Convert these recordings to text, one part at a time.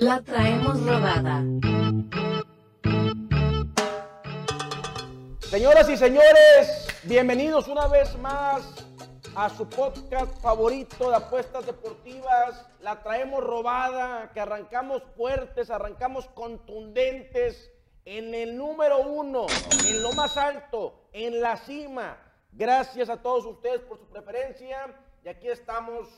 La traemos robada. Señoras y señores, bienvenidos una vez más a su podcast favorito de apuestas deportivas. La traemos robada, que arrancamos fuertes, arrancamos contundentes en el número uno, en lo más alto, en la cima. Gracias a todos ustedes por su preferencia. Y aquí estamos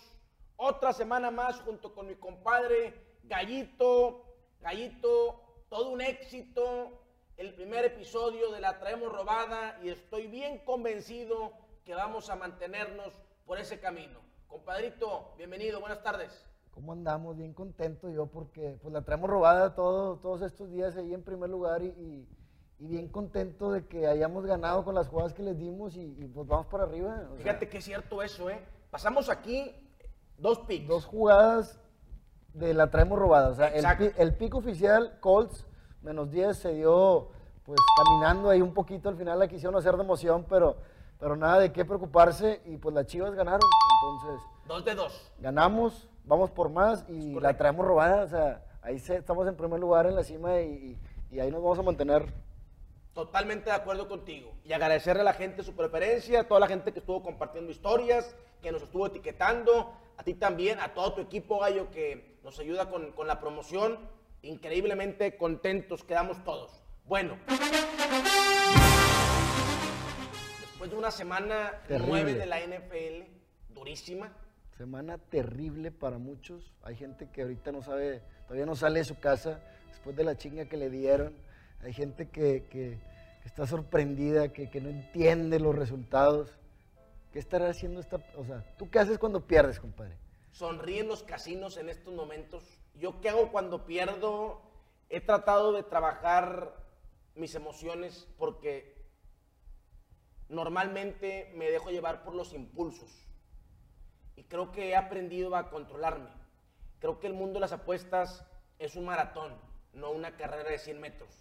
otra semana más junto con mi compadre Gallito. Gallito, todo un éxito. El primer episodio de La Traemos Robada y estoy bien convencido que vamos a mantenernos por ese camino. Compadrito, bienvenido, buenas tardes. ¿Cómo andamos? Bien contento yo porque pues la traemos robada todo, todos estos días ahí en primer lugar y, y- y bien contento de que hayamos ganado con las jugadas que les dimos y, y, pues vamos para arriba. o sea, Fíjate que es cierto eso, ¿eh? Pasamos aquí dos picks. dos jugadas de la traemos robada. O sea, el, el pico oficial, Colts, menos 10, se dio pues caminando ahí un poquito. Al final la quisieron hacer de emoción, pero, pero nada de qué preocuparse. Y pues las chivas ganaron. Entonces, Dos de dos. ganamos, vamos por más y la traemos robada. O sea, ahí se- estamos en primer lugar en la cima y, y- y ahí nos vamos a mantener. Totalmente de acuerdo contigo. Y agradecerle a la gente su preferencia, a toda la gente que estuvo compartiendo historias, que nos estuvo etiquetando, a ti también, a todo tu equipo, Gallo, que nos ayuda con, con la promoción. Increíblemente contentos quedamos todos. Bueno. Después de una semana Terrible. 9 de la NFL, durísima, Semana terrible para muchos. Hay gente que ahorita no sabe, todavía no sale de su casa después de la chinga que le dieron. Hay gente que, que- que está sorprendida, que, que no entiende los resultados. ¿Qué estará haciendo esta? O sea, ¿tú qué haces cuando pierdes, compadre? Sonríen los casinos en estos momentos. Yo qué hago cuando pierdo, he tratado de trabajar mis emociones porque normalmente me dejo llevar por los impulsos. Y creo que he aprendido a controlarme. Creo que el mundo de las apuestas es un maratón, no una carrera de 100 metros.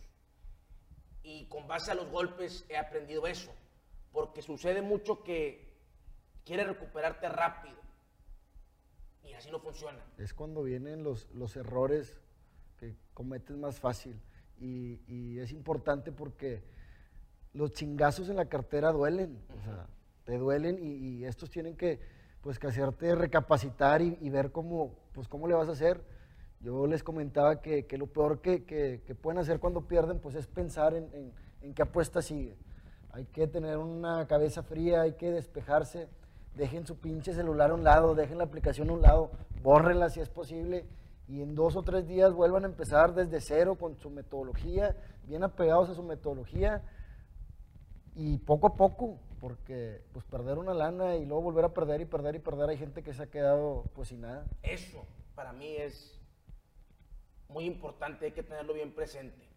Y con base a los golpes he aprendido eso. Porque sucede mucho que quieres recuperarte rápido. Y así no funciona. Es cuando vienen los, los errores que cometes más fácil. Y, y es importante porque los chingazos en la cartera duelen. O sea, te duelen y, y estos tienen que, pues, que hacerte recapacitar y, y ver cómo, pues, cómo le vas a hacer. Yo les comentaba que, que lo peor que, que- que pueden hacer cuando pierden, pues, es pensar en, en- en qué apuesta sigue. Hay que tener una cabeza fría, hay que despejarse. Dejen su pinche celular a un lado, dejen la aplicación a un lado, bórrenla si es posible y en dos o tres días vuelvan a empezar desde cero con su metodología, bien apegados a su metodología y poco a poco, porque pues perder una lana y luego volver a perder y perder y perder, hay gente que se ha quedado pues sin nada. Eso para mí es muy importante, hay que tenerlo bien presente.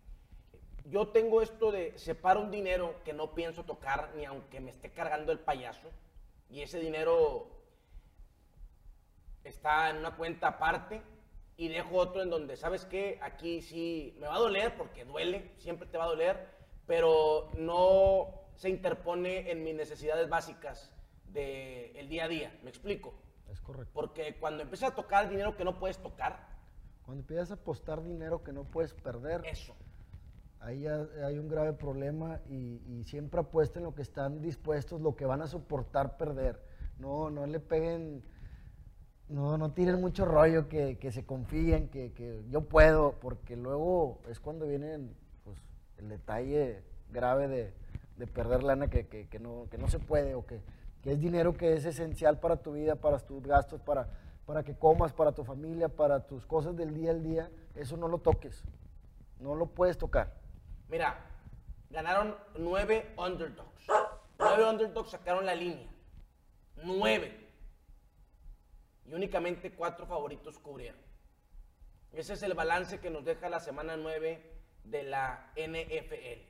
Yo tengo esto de separo un dinero que no pienso tocar ni aunque me esté cargando el payaso y ese dinero está en una cuenta aparte y dejo otro en donde, ¿sabes qué? Aquí sí me va a doler porque duele, siempre te va a doler, pero no se interpone en mis necesidades básicas del día a día. ¿Me explico? Es correcto. Porque cuando empiezas a tocar dinero que no puedes tocar, Cuando empiezas a apostar dinero que no puedes perder, eso. Ahí hay un grave problema y, siempre apuesten lo que están dispuestos, lo que van a soportar perder. No, no le peguen, no, no tiren mucho rollo, que, se confíen, que, yo puedo, porque luego es cuando viene pues, el detalle grave de, de perder lana que, no, que no se puede o que, que es dinero que es esencial para tu vida, para tus gastos, para, para que comas, para tu familia, para tus cosas del día al día. Eso no lo toques, no lo puedes tocar. Mira, ganaron nueve underdogs. Nueve underdogs sacaron la línea. Nueve. Y únicamente cuatro favoritos cubrieron. Ese es el balance que nos deja la semana 9 de la NFL.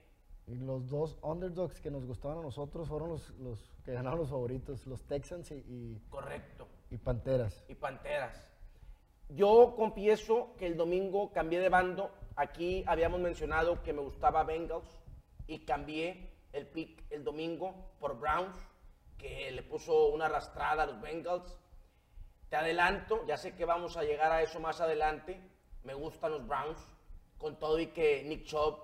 Y los dos underdogs que nos gustaban a nosotros fueron los, los que ganaron los favoritos, los Texans y, y- Correcto. y Panteras. y Panteras. Yo confieso que el domingo cambié de bando. Aquí habíamos mencionado que me gustaba Bengals y cambié el pick el domingo por Browns, que le puso una arrastrada a los Bengals. Te adelanto, ya sé que vamos a llegar a eso más adelante, Me gustan los Browns, con todo y que Nick Chubb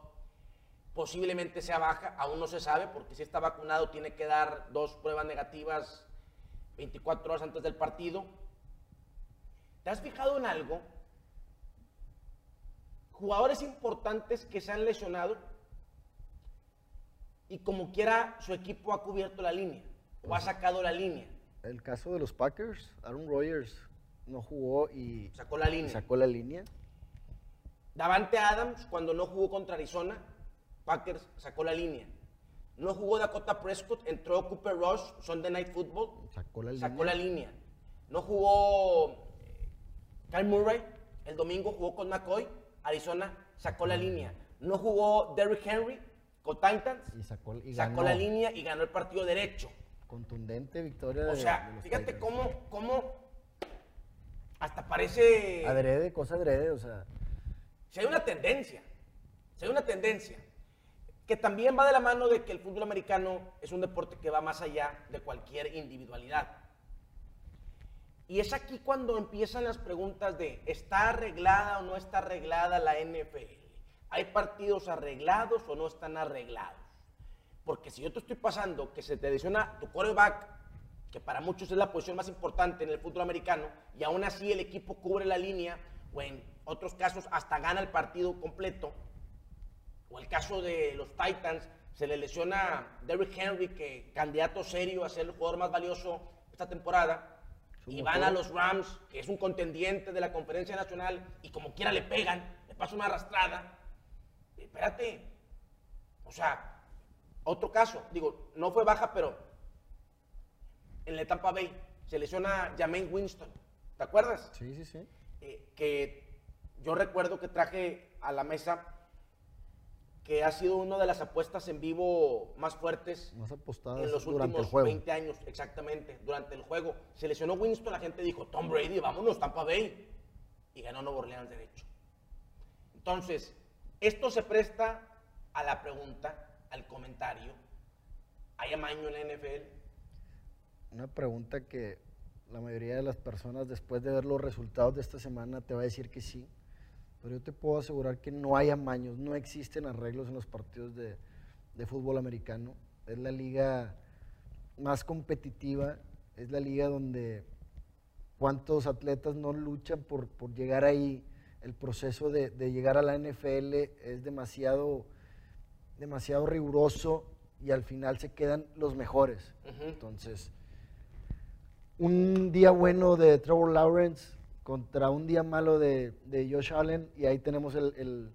posiblemente sea baja, aún no se sabe, porque si está vacunado tiene que dar dos pruebas negativas 24 horas antes del partido. ¿Te has fijado en algo? Jugadores importantes que se han lesionado y como quiera su equipo ha cubierto la línea o ha sacado la línea. El caso de los Packers, Aaron Rodgers no jugó y Sacó la línea. sacó la línea. Davante Adams, cuando no jugó contra Arizona, Packers sacó la línea. No jugó Dakota Prescott, entró Cooper Rush, Sunday Night Football, Sacó la sacó línea. la línea. No jugó eh, Kyle Murray, el domingo jugó con McCoy, Arizona sacó la línea. No jugó Derrick Henry con Titans, Y sacó, y sacó ganó. la línea y ganó el partido derecho. Contundente victoria O de, sea, de los fíjate Titans. cómo, cómo hasta parece... Adrede, cosa adrede, o sea, Si hay una tendencia, si hay una tendencia, que también va de la mano de que el fútbol americano es un deporte que va más allá de cualquier individualidad. Y es aquí cuando empiezan las preguntas de, ¿está arreglada o no está arreglada la NFL? ¿Hay partidos arreglados o no están arreglados? Porque si yo te estoy pasando que se te lesiona tu quarterback, que para muchos es la posición más importante en el fútbol americano, y aún así el equipo cubre la línea, o en otros casos hasta gana el partido completo, o el caso de los Titans, se le lesiona Derrick Henry, que candidato serio a ser el jugador más valioso esta temporada, y van a los Rams, que es un contendiente de la conferencia nacional, y como quiera le pegan, le pasa una arrastrada. Espérate, o sea, otro caso, digo, no fue baja, pero en la Tampa Bay se lesiona Jermaine Winston, ¿te acuerdas? sí, sí, sí. eh, que yo recuerdo que traje a la mesa que ha sido una de las apuestas en vivo más fuertes Más apostadas en los últimos juego. 20 años, exactamente, durante el juego. Se lesionó Winston, la gente dijo, Tom Brady, vámonos, Tampa Bay. Y ganó Nuevo Orleans derecho. Entonces, esto se presta a la pregunta, al comentario. ¿Hay amaño en la NFL? Una pregunta que la mayoría de las personas después de ver los resultados de esta semana te va a decir que sí, pero yo te puedo asegurar que no hay amaños, no existen arreglos en los partidos de, de fútbol americano. Es la liga más competitiva, es la liga donde cuántos atletas no luchan por, por llegar ahí. El proceso de, de llegar a la NFL es demasiado, demasiado riguroso y al final se quedan los mejores. Entonces, un día bueno de Trevor Lawrence contra un día malo de, de Josh Allen y ahí tenemos el,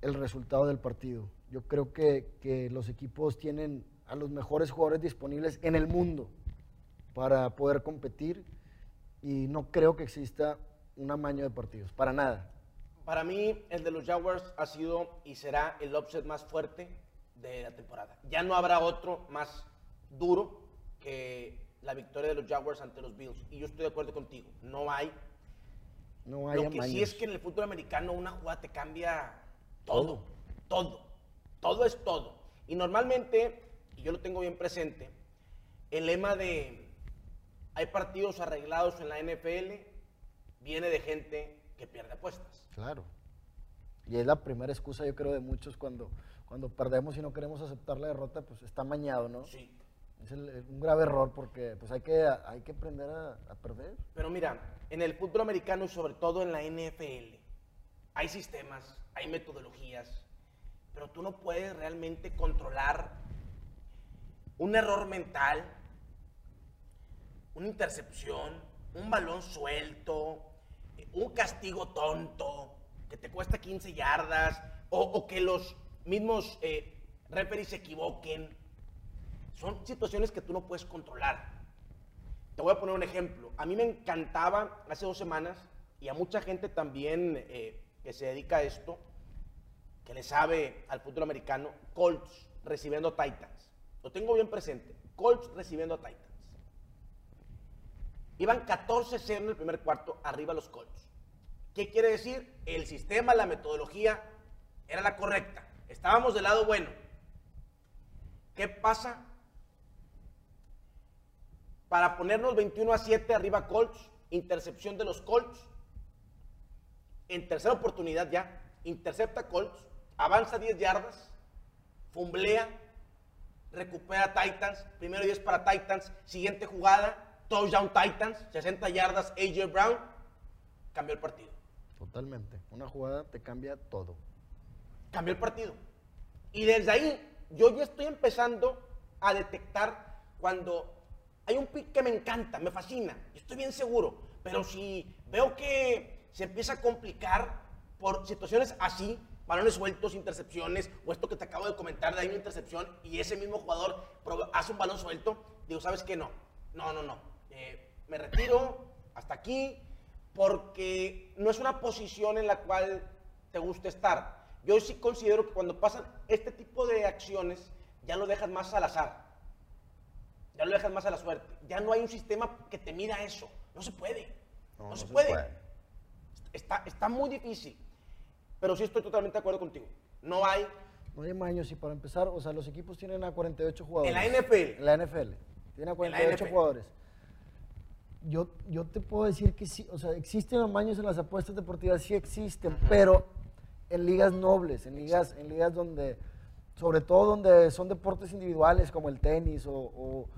el- resultado del partido. Yo creo que, que los equipos tienen a los mejores jugadores disponibles en el mundo para poder competir y no creo que exista un amaño de partidos, para nada. Para mí, el de los Jaguars ha sido y será el upset más fuerte de la temporada. Ya no habrá otro más duro que la victoria de los Jaguars ante los Bills. Y yo estoy de acuerdo contigo. No hay. No hay Lo que sí es que en el fútbol americano una jugada te cambia todo. Todo. Todo es todo. Y normalmente, y yo lo tengo bien presente, el lema de hay partidos arreglados en la NFL viene de gente que pierde apuestas. Claro. Y es la primera excusa, yo creo, de muchos cuando, cuando perdemos y no queremos aceptar la derrota, pues está mañado, ¿no? Sí. Es el- un grave error porque pues hay que, hay que aprender a, a perder. Pero mira, en el fútbol americano y sobre todo en la NFL, hay sistemas, hay metodologías, pero tú no puedes realmente controlar un error mental, una intercepción, un balón suelto, un castigo tonto que te cuesta 15 yardas o, o que los mismos eh, referees se equivoquen. Son situaciones que tú no puedes controlar. Te voy a poner un ejemplo. A mí me encantaba hace dos semanas, y a mucha gente también eh, que se dedica a esto, que le sabe al fútbol americano, Colts recibiendo a Titans. Lo tengo bien presente. Colts recibiendo a Titans. Iban 14-0 en el primer cuarto, arriba los Colts. ¿Qué quiere decir? El sistema, la metodología era la correcta. Estábamos del lado bueno. ¿Qué pasa? Para ponernos 21 a 7 arriba Colts, intercepción de los Colts. en tercera oportunidad ya, intercepta Colts, avanza 10 yardas, fumblea, recupera Titans, primero 10 para Titans, siguiente jugada, touchdown Titans, 60 yardas AJ Brown, cambió el partido. Totalmente. Una jugada te cambia todo. Cambió el partido. Y desde ahí yo ya estoy empezando a detectar cuando hay un pick que me encanta, me fascina, estoy bien seguro, pero si veo que se empieza a complicar por situaciones así, balones sueltos, intercepciones, o esto que te acabo de comentar de ahí una intercepción y ese mismo jugador hace un balón suelto, digo, ¿sabes qué? No, no, no, no. Eh, me retiro hasta aquí porque no es una posición en la cual te gusta estar. Yo sí considero que cuando pasan este tipo de acciones, ya lo dejas más al azar. Ya lo dejas más a la suerte. Ya no hay un sistema que te mida eso. No se puede. No, se, puede. Está, está muy difícil. Pero sí estoy totalmente de acuerdo contigo. No hay. No hay maños y para empezar, o sea, los equipos tienen a 48 jugadores. En la NFL. En la NFL. Tienen a 48 NFL. jugadores. Yo, yo te puedo decir que sí, o sea, existen amaños en las apuestas deportivas, sí existen, pero en ligas nobles, en ligas, en ligas donde, sobre todo donde son deportes individuales como el tenis o, o-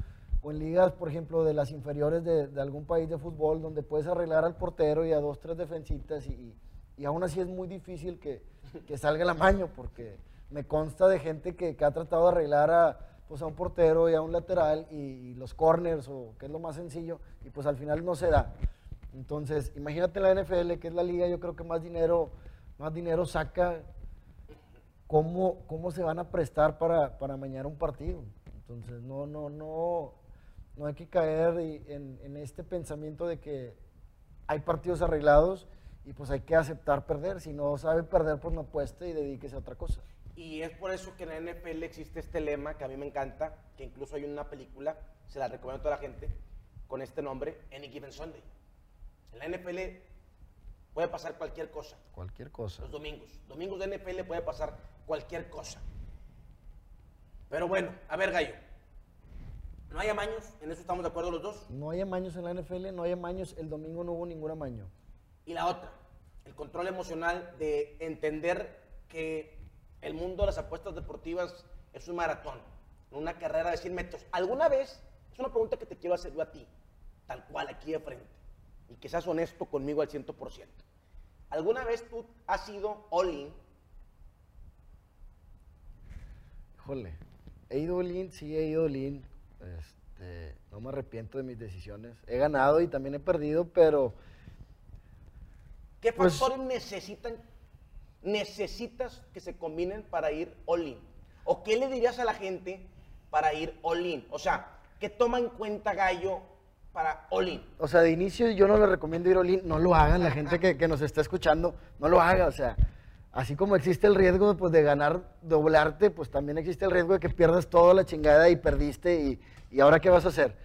o en ligas, por ejemplo, de las inferiores de, algún país de fútbol, donde puedes arreglar al portero y a dos, tres defensitas y, y- aún así es muy difícil que, que salga el amaño porque me consta de gente que, que ha tratado de arreglar a, pues, a un portero y a un lateral y, los corners o que es lo más sencillo y pues al final no se da. Entonces, imagínate la NFL, que es la liga, yo creo que más dinero, más dinero saca, ¿cómo, cómo se van a prestar para, para amañar un partido? Entonces, no, no, no, no hay que caer en este pensamiento de que hay partidos arreglados y pues hay que aceptar perder. Si no sabe perder, pues no apueste y dedíquese a otra cosa. Y es por eso que en la NFL existe este lema que a mí me encanta, que incluso hay una película, se la recomiendo a toda la gente, con este nombre, Any Given Sunday. En la NFL puede pasar cualquier cosa. Cualquier cosa. Los domingos. Domingos de NFL puede pasar cualquier cosa. Pero bueno, a ver, Gallo. No hay amaños, en eso estamos de acuerdo los dos. No hay amaños en la NFL, no hay amaños. El domingo no hubo ningún amaño. Y la otra, el control emocional de entender que el mundo de las apuestas deportivas es un maratón, una carrera de 100 metros. ¿Alguna vez, es una pregunta que te quiero hacer yo a ti, tal cual, aquí de frente, y que seas honesto conmigo al 100%. ¿Alguna vez tú has sido all-in? Híjole, he ido lean, sí he ido lean. Este, no me arrepiento de mis decisiones. He ganado y también he perdido, pero ¿Qué Pues- factores necesitan, necesitas que se combinen para ir all-in? ¿O qué le dirías a la gente para ir all-in? O sea, ¿qué toma en cuenta Gallo para all-in? O sea, de inicio yo no les recomiendo ir all in, no lo hagan, la gente que, que nos está escuchando, no lo haga, o sea, así como existe el riesgo pues, de ganar, doblarte, pues también existe el riesgo de que pierdas toda la chingada y perdiste y, ahora qué vas a hacer.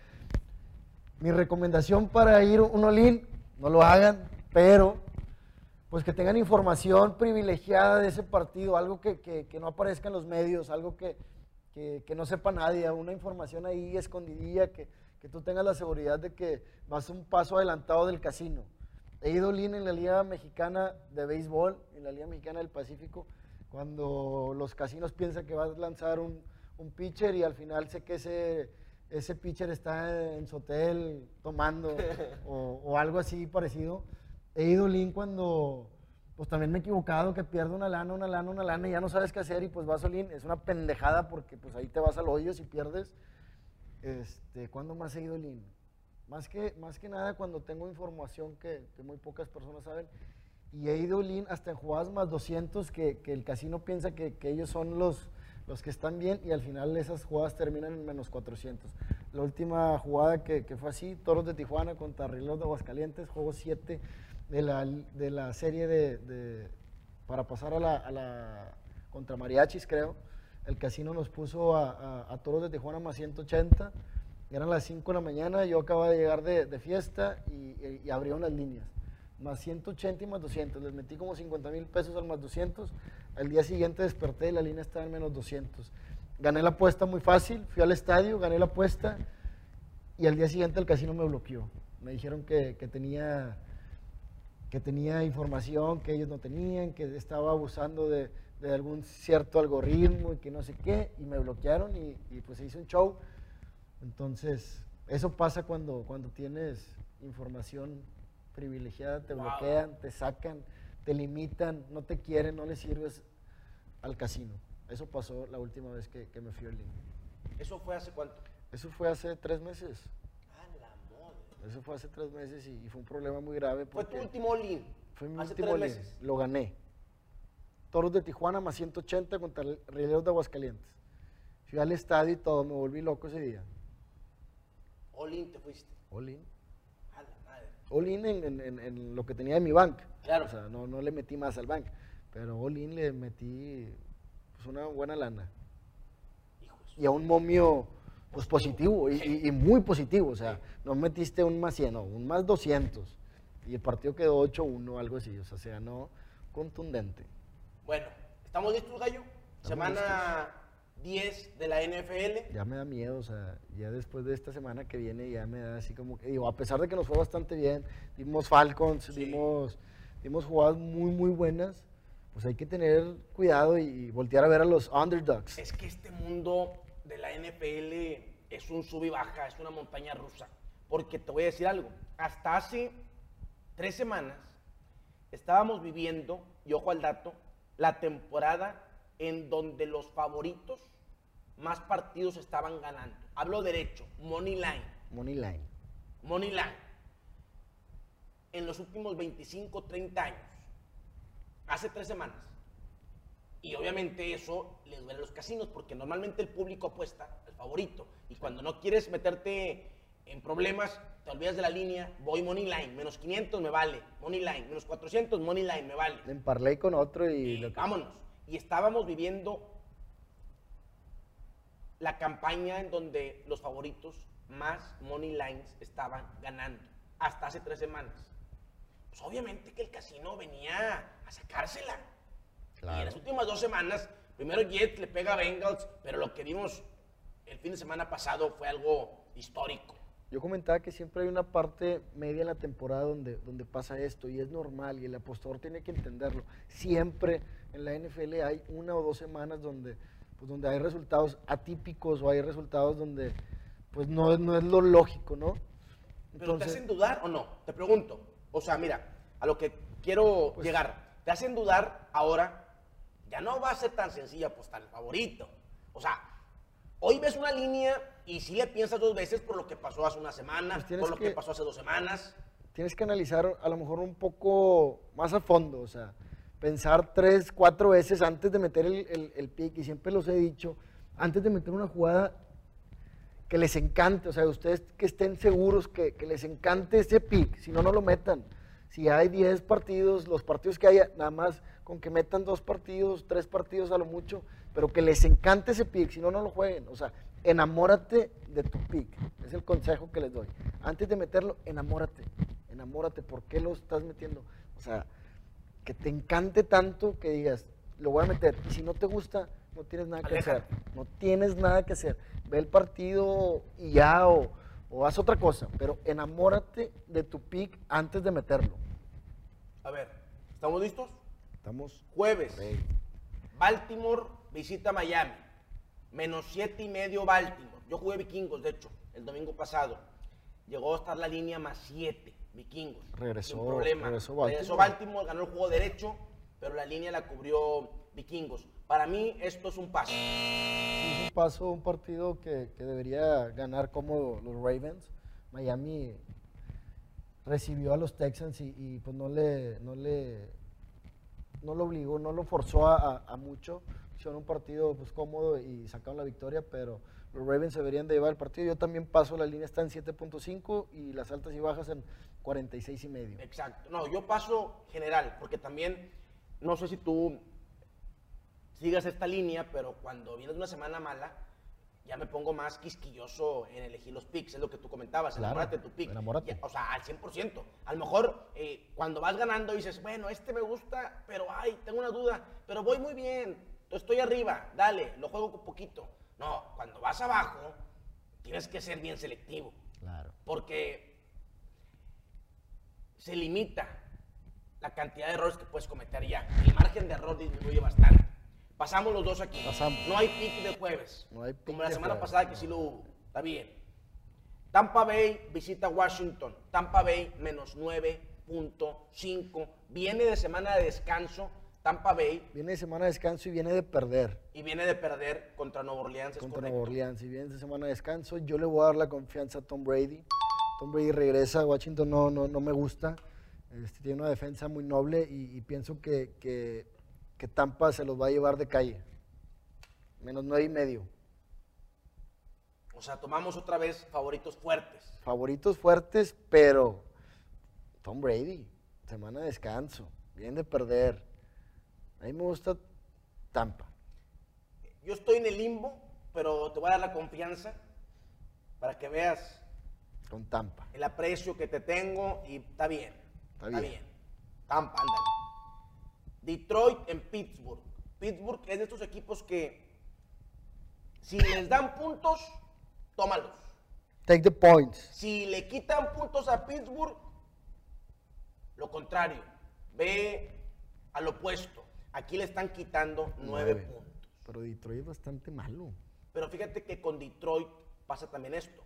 Mi recomendación para ir un in, no lo hagan, pero pues que tengan información privilegiada de ese partido, algo que, que- que no aparezca en los medios, algo que- que no sepa nadie, una información ahí escondidilla, que, que tú tengas la seguridad de que vas un paso adelantado del casino. He ido lean en la Liga Mexicana de Béisbol, en la Liga Mexicana del Pacífico, cuando los casinos piensan que vas a lanzar un, un pitcher y al final sé que ese, ese pitcher está en su hotel tomando o, o algo así parecido. He ido lean cuando pues también me he equivocado, que pierdo una lana, una lana, una lana y ya no sabes qué hacer y pues vas all in. Es una pendejada porque pues ahí te vas al hoyo si pierdes. Este, ¿Cuándo más he ido lean? Más que, más que nada cuando tengo información que, que muy pocas personas saben. Y he ido lean hasta en jugadas más 200 que, que el casino piensa que, que ellos son los, los que están bien y al final esas jugadas terminan en menos 400. La última jugada que, que fue así, Toros de Tijuana contra Rieleros de Aguascalientes, juego 7 de la, de la serie de, de- para pasar a la, a la- contra Mariachis, creo. El casino nos puso a, a- a Toros de Tijuana más 180. Eran las 5 de la mañana, yo acababa de llegar de, de fiesta y, y- abrieron las líneas. Más 180 y más 200. Les metí como 50 mil pesos al más 200. Al día siguiente desperté y la línea estaba en menos 200. Gané la apuesta muy fácil, fui al estadio, gané la apuesta y al día siguiente el casino me bloqueó. Me dijeron que, que tenía que tenía información que ellos no tenían, que estaba abusando de, de algún cierto algoritmo y que no sé qué, y me bloquearon y, y pues se hizo un show. Entonces, eso pasa cuando, cuando tienes información privilegiada, te Wow. bloquean, te sacan, te limitan, no te quieren, no le sirves al casino. Eso pasó la última vez que, que me fui al link. ¿Eso fue hace cuánto? Eso fue hace tres meses. A la madre. Eso fue hace tres meses y, y fue un problema muy grave. Fue tu último all-in. fue mi hace último meses. Lo gané. Toros de Tijuana más 180 contra el Rieleros de Aguascalientes. Fui al estadio y todo, me volví loco ese día. Te fuiste. All in. A la madre. All in en, en- en- en lo que tenía en mi bank. Claro. O sea, no, no le metí más al bank. Pero all in le metí pues, una buena lana. Y a un momio pues positivo y, y- y muy positivo. O sea, no metiste un más 100, no, un más 200. Y el partido quedó 8-1, algo así. O sea, se ganó contundente. Bueno, ¿estamos listos, Gallo? Semana 10 de la NFL. Ya me da miedo, o sea, ya después de esta semana que viene ya me da así como que, digo, a pesar de que nos fue bastante bien, dimos Falcons, Sí. dimos, dimos jugadas muy, muy buenas, pues hay que tener cuidado y, y voltear a ver a los underdogs. Es que este mundo de la NFL es un sub y baja, es una montaña rusa. Porque te voy a decir algo, hasta hace tres semanas estábamos viviendo, y ojo al dato, la temporada en donde los favoritos más partidos estaban ganando. Hablo derecho, money line, Money line. money line. En los últimos 25, 30 años, hace tres semanas. Y obviamente eso le duele a los casinos, porque normalmente el público apuesta al favorito. Y cuando no quieres meterte en problemas, te olvidas de la línea, voy money line, menos 500 me vale, money line, menos 400, money line me vale. En parlay con otro y... Y lo que- vámonos. Y estábamos viviendo la campaña en donde los favoritos más money lines estaban ganando, hasta hace tres semanas. Pues obviamente que el casino venía a sacársela. Y en las últimas dos semanas, primero Jets le pega a Bengals, pero lo que vimos el fin de semana pasado fue algo histórico. Yo comentaba que siempre hay una parte media en la temporada donde, donde pasa esto y es normal y el apostador tiene que entenderlo. Siempre en la NFL hay una o dos semanas donde, pues, donde hay resultados atípicos o hay resultados donde pues no, no es lo lógico, ¿no? ¿Pero te hacen dudar o no? Te pregunto. O sea, mira, a lo que quiero Pues- llegar. Te hacen dudar ahora, ya no va a ser tan sencilla apostar el favorito. O sea, hoy ves una línea y sí le piensas dos veces por lo que pasó hace una semana, Pues por lo que... que- pasó hace dos semanas. tienes que analizar a lo mejor un poco más a fondo, o sea, pensar tres, cuatro veces antes de meter el, el, pick, y siempre los he dicho, antes de meter una jugada que les encante, o sea, ustedes que estén seguros que, que les encante ese pick, si no, no lo metan. Si hay 10 partidos, los partidos que haya, nada más con que metan dos partidos, tres partidos a lo mucho, pero que les encante ese pick, si no, no lo jueguen. O sea, enamórate de tu pick. Es el consejo que les doy. Antes de meterlo, enamórate. Enamórate. ¿Por qué lo estás metiendo? O sea, que te encante tanto que digas, lo voy a meter. Y si no te gusta, no tienes nada que hacer. No tienes nada que hacer. Ve el partido y ya, o, o haz otra cosa. Pero enamórate de tu pick antes de meterlo. A ver, ¿estamos listos? Estamos. Jueves, Rey. Baltimore visita Miami. Menos siete y medio Baltimore. Yo jugué vikingos, de hecho, el domingo pasado. Llegó a estar la línea más siete, vikingos. Regresó- problema. regresó Baltimore. Regresó Baltimore, ganó el juego derecho, pero la línea la cubrió vikingos. Para mí esto es un paso. Es un paso, un partido que, que debería ganar como los Ravens. Miami recibió a los Texans y, y, pues no le, no le no lo obligó, no lo forzó a, mucho. Hicieron un partido pues cómodo y sacaron la victoria, pero los Ravens deberían de llevar el partido. Yo también paso, la línea está en 7.5 y las altas y bajas en 46 y medio. Exacto. No, yo paso general, porque también, no sé si tú sigas esta línea, pero cuando vienes de una semana mala, ya me pongo más quisquilloso en elegir los picks, es lo que tú comentabas, Claro, enamórate de tu pick. enamórate. O sea, al 100%. A lo mejor eh, cuando vas ganando dices, bueno, este me gusta, pero ay, tengo una duda, pero voy muy bien, estoy arriba, dale, lo juego un poquito. No, cuando vas abajo, tienes que ser bien selectivo Claro. porque se limita la cantidad de errores que puedes cometer ya. El margen de error disminuye bastante. Pasamos los dos aquí. Pasamos. No hay pick de jueves. No hay pick Como la semana jueves. pasada que sí lo hubo. Está bien. Tampa Bay visita Washington. Tampa Bay menos 9.5. Viene de semana de descanso. Tampa Bay Viene de semana de descanso y viene de perder y viene de perder contra Nueva Orleans. contra. Nueva Orleans. Y viene de semana de descanso, yo le voy a dar la confianza a Tom Brady. Tom Brady regresa a Washington, no, no, no me gusta. Este, tiene una defensa muy noble y, y pienso que, que- que Tampa se los va a llevar de calle. Menos nueve y medio. O sea, tomamos otra vez favoritos fuertes. Favoritos fuertes, pero Tom Brady, semana de descanso, viene de perder. A mí me gusta Tampa. Yo estoy en el limbo, pero te voy a dar la confianza para que veas Con Tampa. el aprecio que te tengo y está bien. Está Está, bien. bien. Tampa, ándale. Detroit en Pittsburgh. Pittsburgh es de estos equipos que si les dan puntos, tómalos. Take the points. Si le quitan puntos a Pittsburgh, lo contrario. Ve al opuesto. Aquí le están quitando nueve Nueve. puntos. Pero Detroit es bastante malo. Pero fíjate que con Detroit pasa también esto.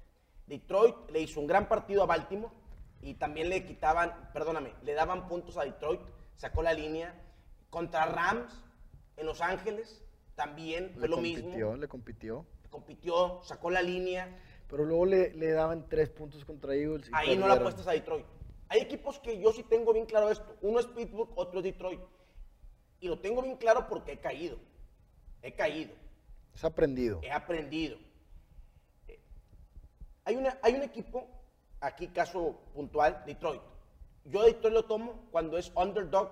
Detroit le hizo un gran partido a Baltimore y también le quitaban, perdóname, le daban puntos a Detroit, sacó la línea. Contra Rams en Los Ángeles también fue Le lo compitió, mismo. le compitió. Compitió, sacó la línea. Pero luego le, le daban tres puntos contra Eagles. y Ahí no la apuestas a Detroit. Hay equipos que yo sí tengo bien claro esto. Uno es Pittsburgh, otro es Detroit. Y lo tengo bien claro porque he caído. He caído. Es aprendido. he aprendido. Hay, una, hay un equipo, aquí caso puntual, Detroit. Yo Detroit lo tomo cuando es underdog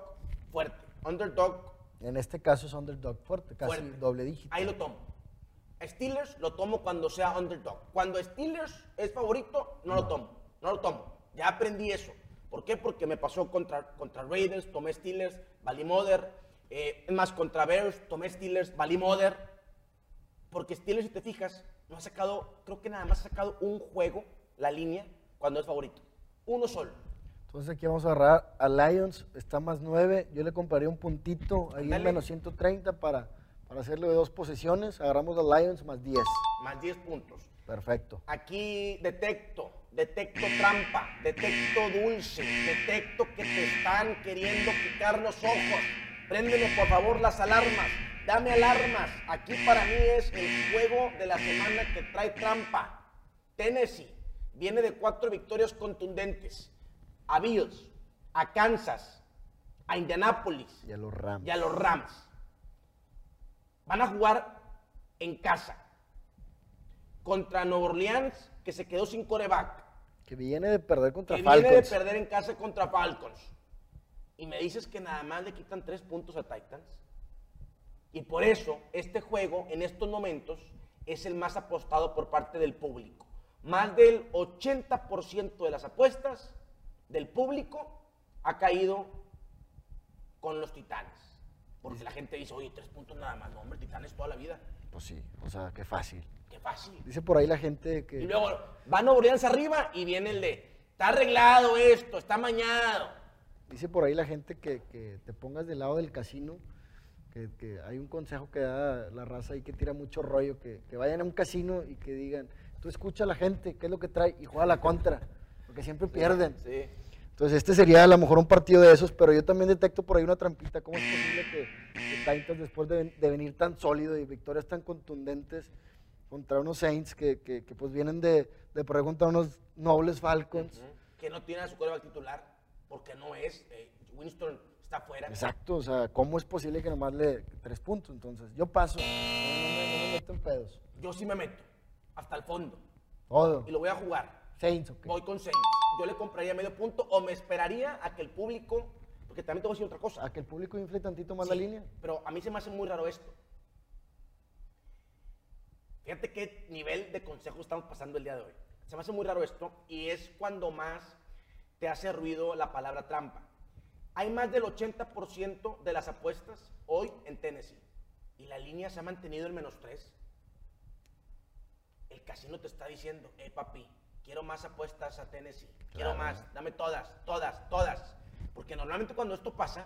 fuerte. Underdog En este caso es underdog fuerte, casi fuerte. doble dígito. Ahí lo tomo. Steelers lo tomo cuando sea underdog. Cuando Steelers es favorito, no, lo tomo. No lo tomo. Ya aprendí eso. ¿Por qué? Porque me pasó contra, contra Raiders, tomé Steelers, valí Mother. Eh, es más, contra Bears, tomé Steelers, valí Mother. Porque Steelers, si te fijas, no ha sacado, creo que nada más ha sacado un juego, la línea, cuando es favorito. Uno solo. Entonces aquí vamos a agarrar a Lions, está más 9. Yo le compraría un puntito ahí en menos 130 para, para hacerle dos posesiones. Agarramos a Lions más 10. Más 10 puntos. Perfecto. Aquí detecto, detecto trampa, detecto dulce, detecto que te están queriendo picar los ojos. Préndeme por favor las alarmas, dame alarmas. Aquí para mí es el juego de la semana que trae trampa. Tennessee viene de cuatro victorias contundentes. A Bills, a Kansas, a Indianapolis Y a los Rams. y a los Rams. Van a jugar en casa contra Nueva Orleans, que se quedó sin coreback, Que viene de perder contra que Falcons. viene de perder en casa contra Falcons. Y me dices que nada más le quitan tres puntos a Titans. Y por eso este juego en estos momentos es el más apostado por parte del público. Más del 80% de las apuestas del público ha caído con los Titanes. Porque la gente dice, oye, tres puntos nada más. No, hombre, Titanes toda la vida. Pues sí, o sea, qué fácil. Qué fácil. Dice por ahí la gente Y que... luego va Nueva Orleans arriba y viene el de, está arreglado esto, está mañado. Dice por ahí la gente que, que te pongas del lado del casino, que, que hay un consejo que da la raza ahí que tira mucho rollo, que, que vayan a un casino y que digan, tú escucha a la gente, qué es lo que trae, y juega la contra, porque siempre pierden. Sí. Entonces este sería a lo mejor un partido de esos, pero yo también detecto por ahí una trampita, ¿cómo es posible que, que Titans después de, de venir tan sólido y victorias tan contundentes contra unos Saints que, que- pues vienen de, de perder contra unos nobles Falcons? Que no tiene a su coreback titular, porque no es. eh, Winston está fuera. Exacto, o sea, ¿cómo es posible que nomás le tres puntos? Entonces, yo paso, no, me, no me meto en pedos. Yo sí me meto, hasta el fondo. Todo. Y lo voy a jugar. Saints, ok. Voy con Saints. Yo le compraría medio punto o me esperaría a que el público. Porque también te voy a decir otra cosa. A que el público infle tantito más la línea. Pero a mí se me hace muy raro esto. Fíjate qué nivel de consejo estamos pasando el día de hoy. Se me hace muy raro esto y es cuando más te hace ruido la palabra trampa. Hay más del 80% de las apuestas hoy en Tennessee y la línea se ha mantenido en menos 3. El casino te está diciendo, eh papi, quiero más apuestas a Tennessee, quiero Claro. más, dame todas, todas, todas. Porque normalmente cuando esto pasa,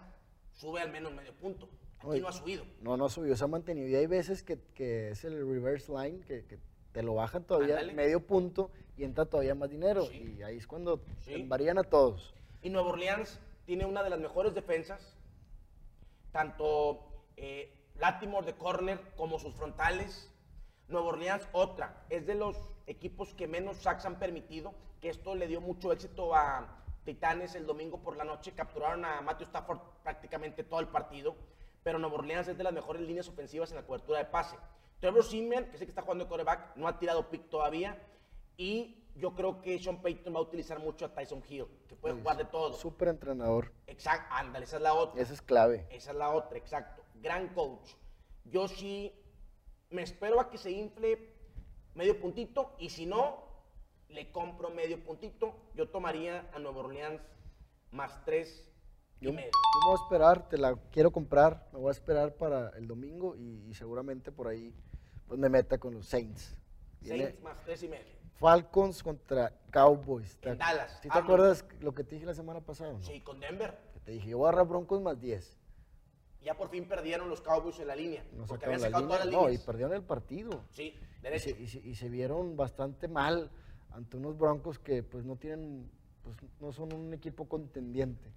sube al menos medio punto. Aquí Oye. no ha subido. No, no subió, se ha mantenido. Y hay veces que, que es el reverse line, que, que te lo bajan todavía Ándale. medio punto y entra todavía más dinero. Sí. Y ahí es cuando Sí. varían a todos. Y Nueva Orleans tiene una de las mejores defensas, tanto eh, Latimore de corner como sus frontales. Nueva Orleans otra, es de los equipos que menos sacks han permitido, que esto le dio mucho éxito a Titanes el domingo por la noche, capturaron a Matthew Stafford prácticamente todo el partido, pero Nueva Orleans es de las mejores líneas ofensivas en la cobertura de pase. Trevor Simeon, que sé que está jugando de coreback, no ha tirado pick todavía, y yo creo que Sean Payton va a utilizar mucho a Tyson Hill, que puede jugar de todo. Súper entrenador. Exacto, ándale, esa es la otra. Esa es clave. Esa es la otra, exacto. Gran coach. Yo sí me espero a que se infle medio puntito y si no, le compro medio puntito. Yo tomaría a Nueva Orleans más tres y Yo, yo medio. me voy a esperar, te la quiero comprar, me voy a esperar para el domingo y, y seguramente por ahí pues me meta con los Saints. Viene Saints más tres y medio. Falcons contra Cowboys. En ¿Te- Dallas, ¿Sí te hablo. acuerdas lo que te dije la semana pasada? no? Sí, con Denver. Que te dije, yo voy a agarrar Broncos más 10. Ya por fin perdieron los Cowboys en la línea. No porque habían sacado línea. todas las No, y líneas. perdieron el partido. Sí, Y derecho. se, y se- y se vieron bastante mal ante unos Broncos que pues no tienen, pues no son un equipo contendiente.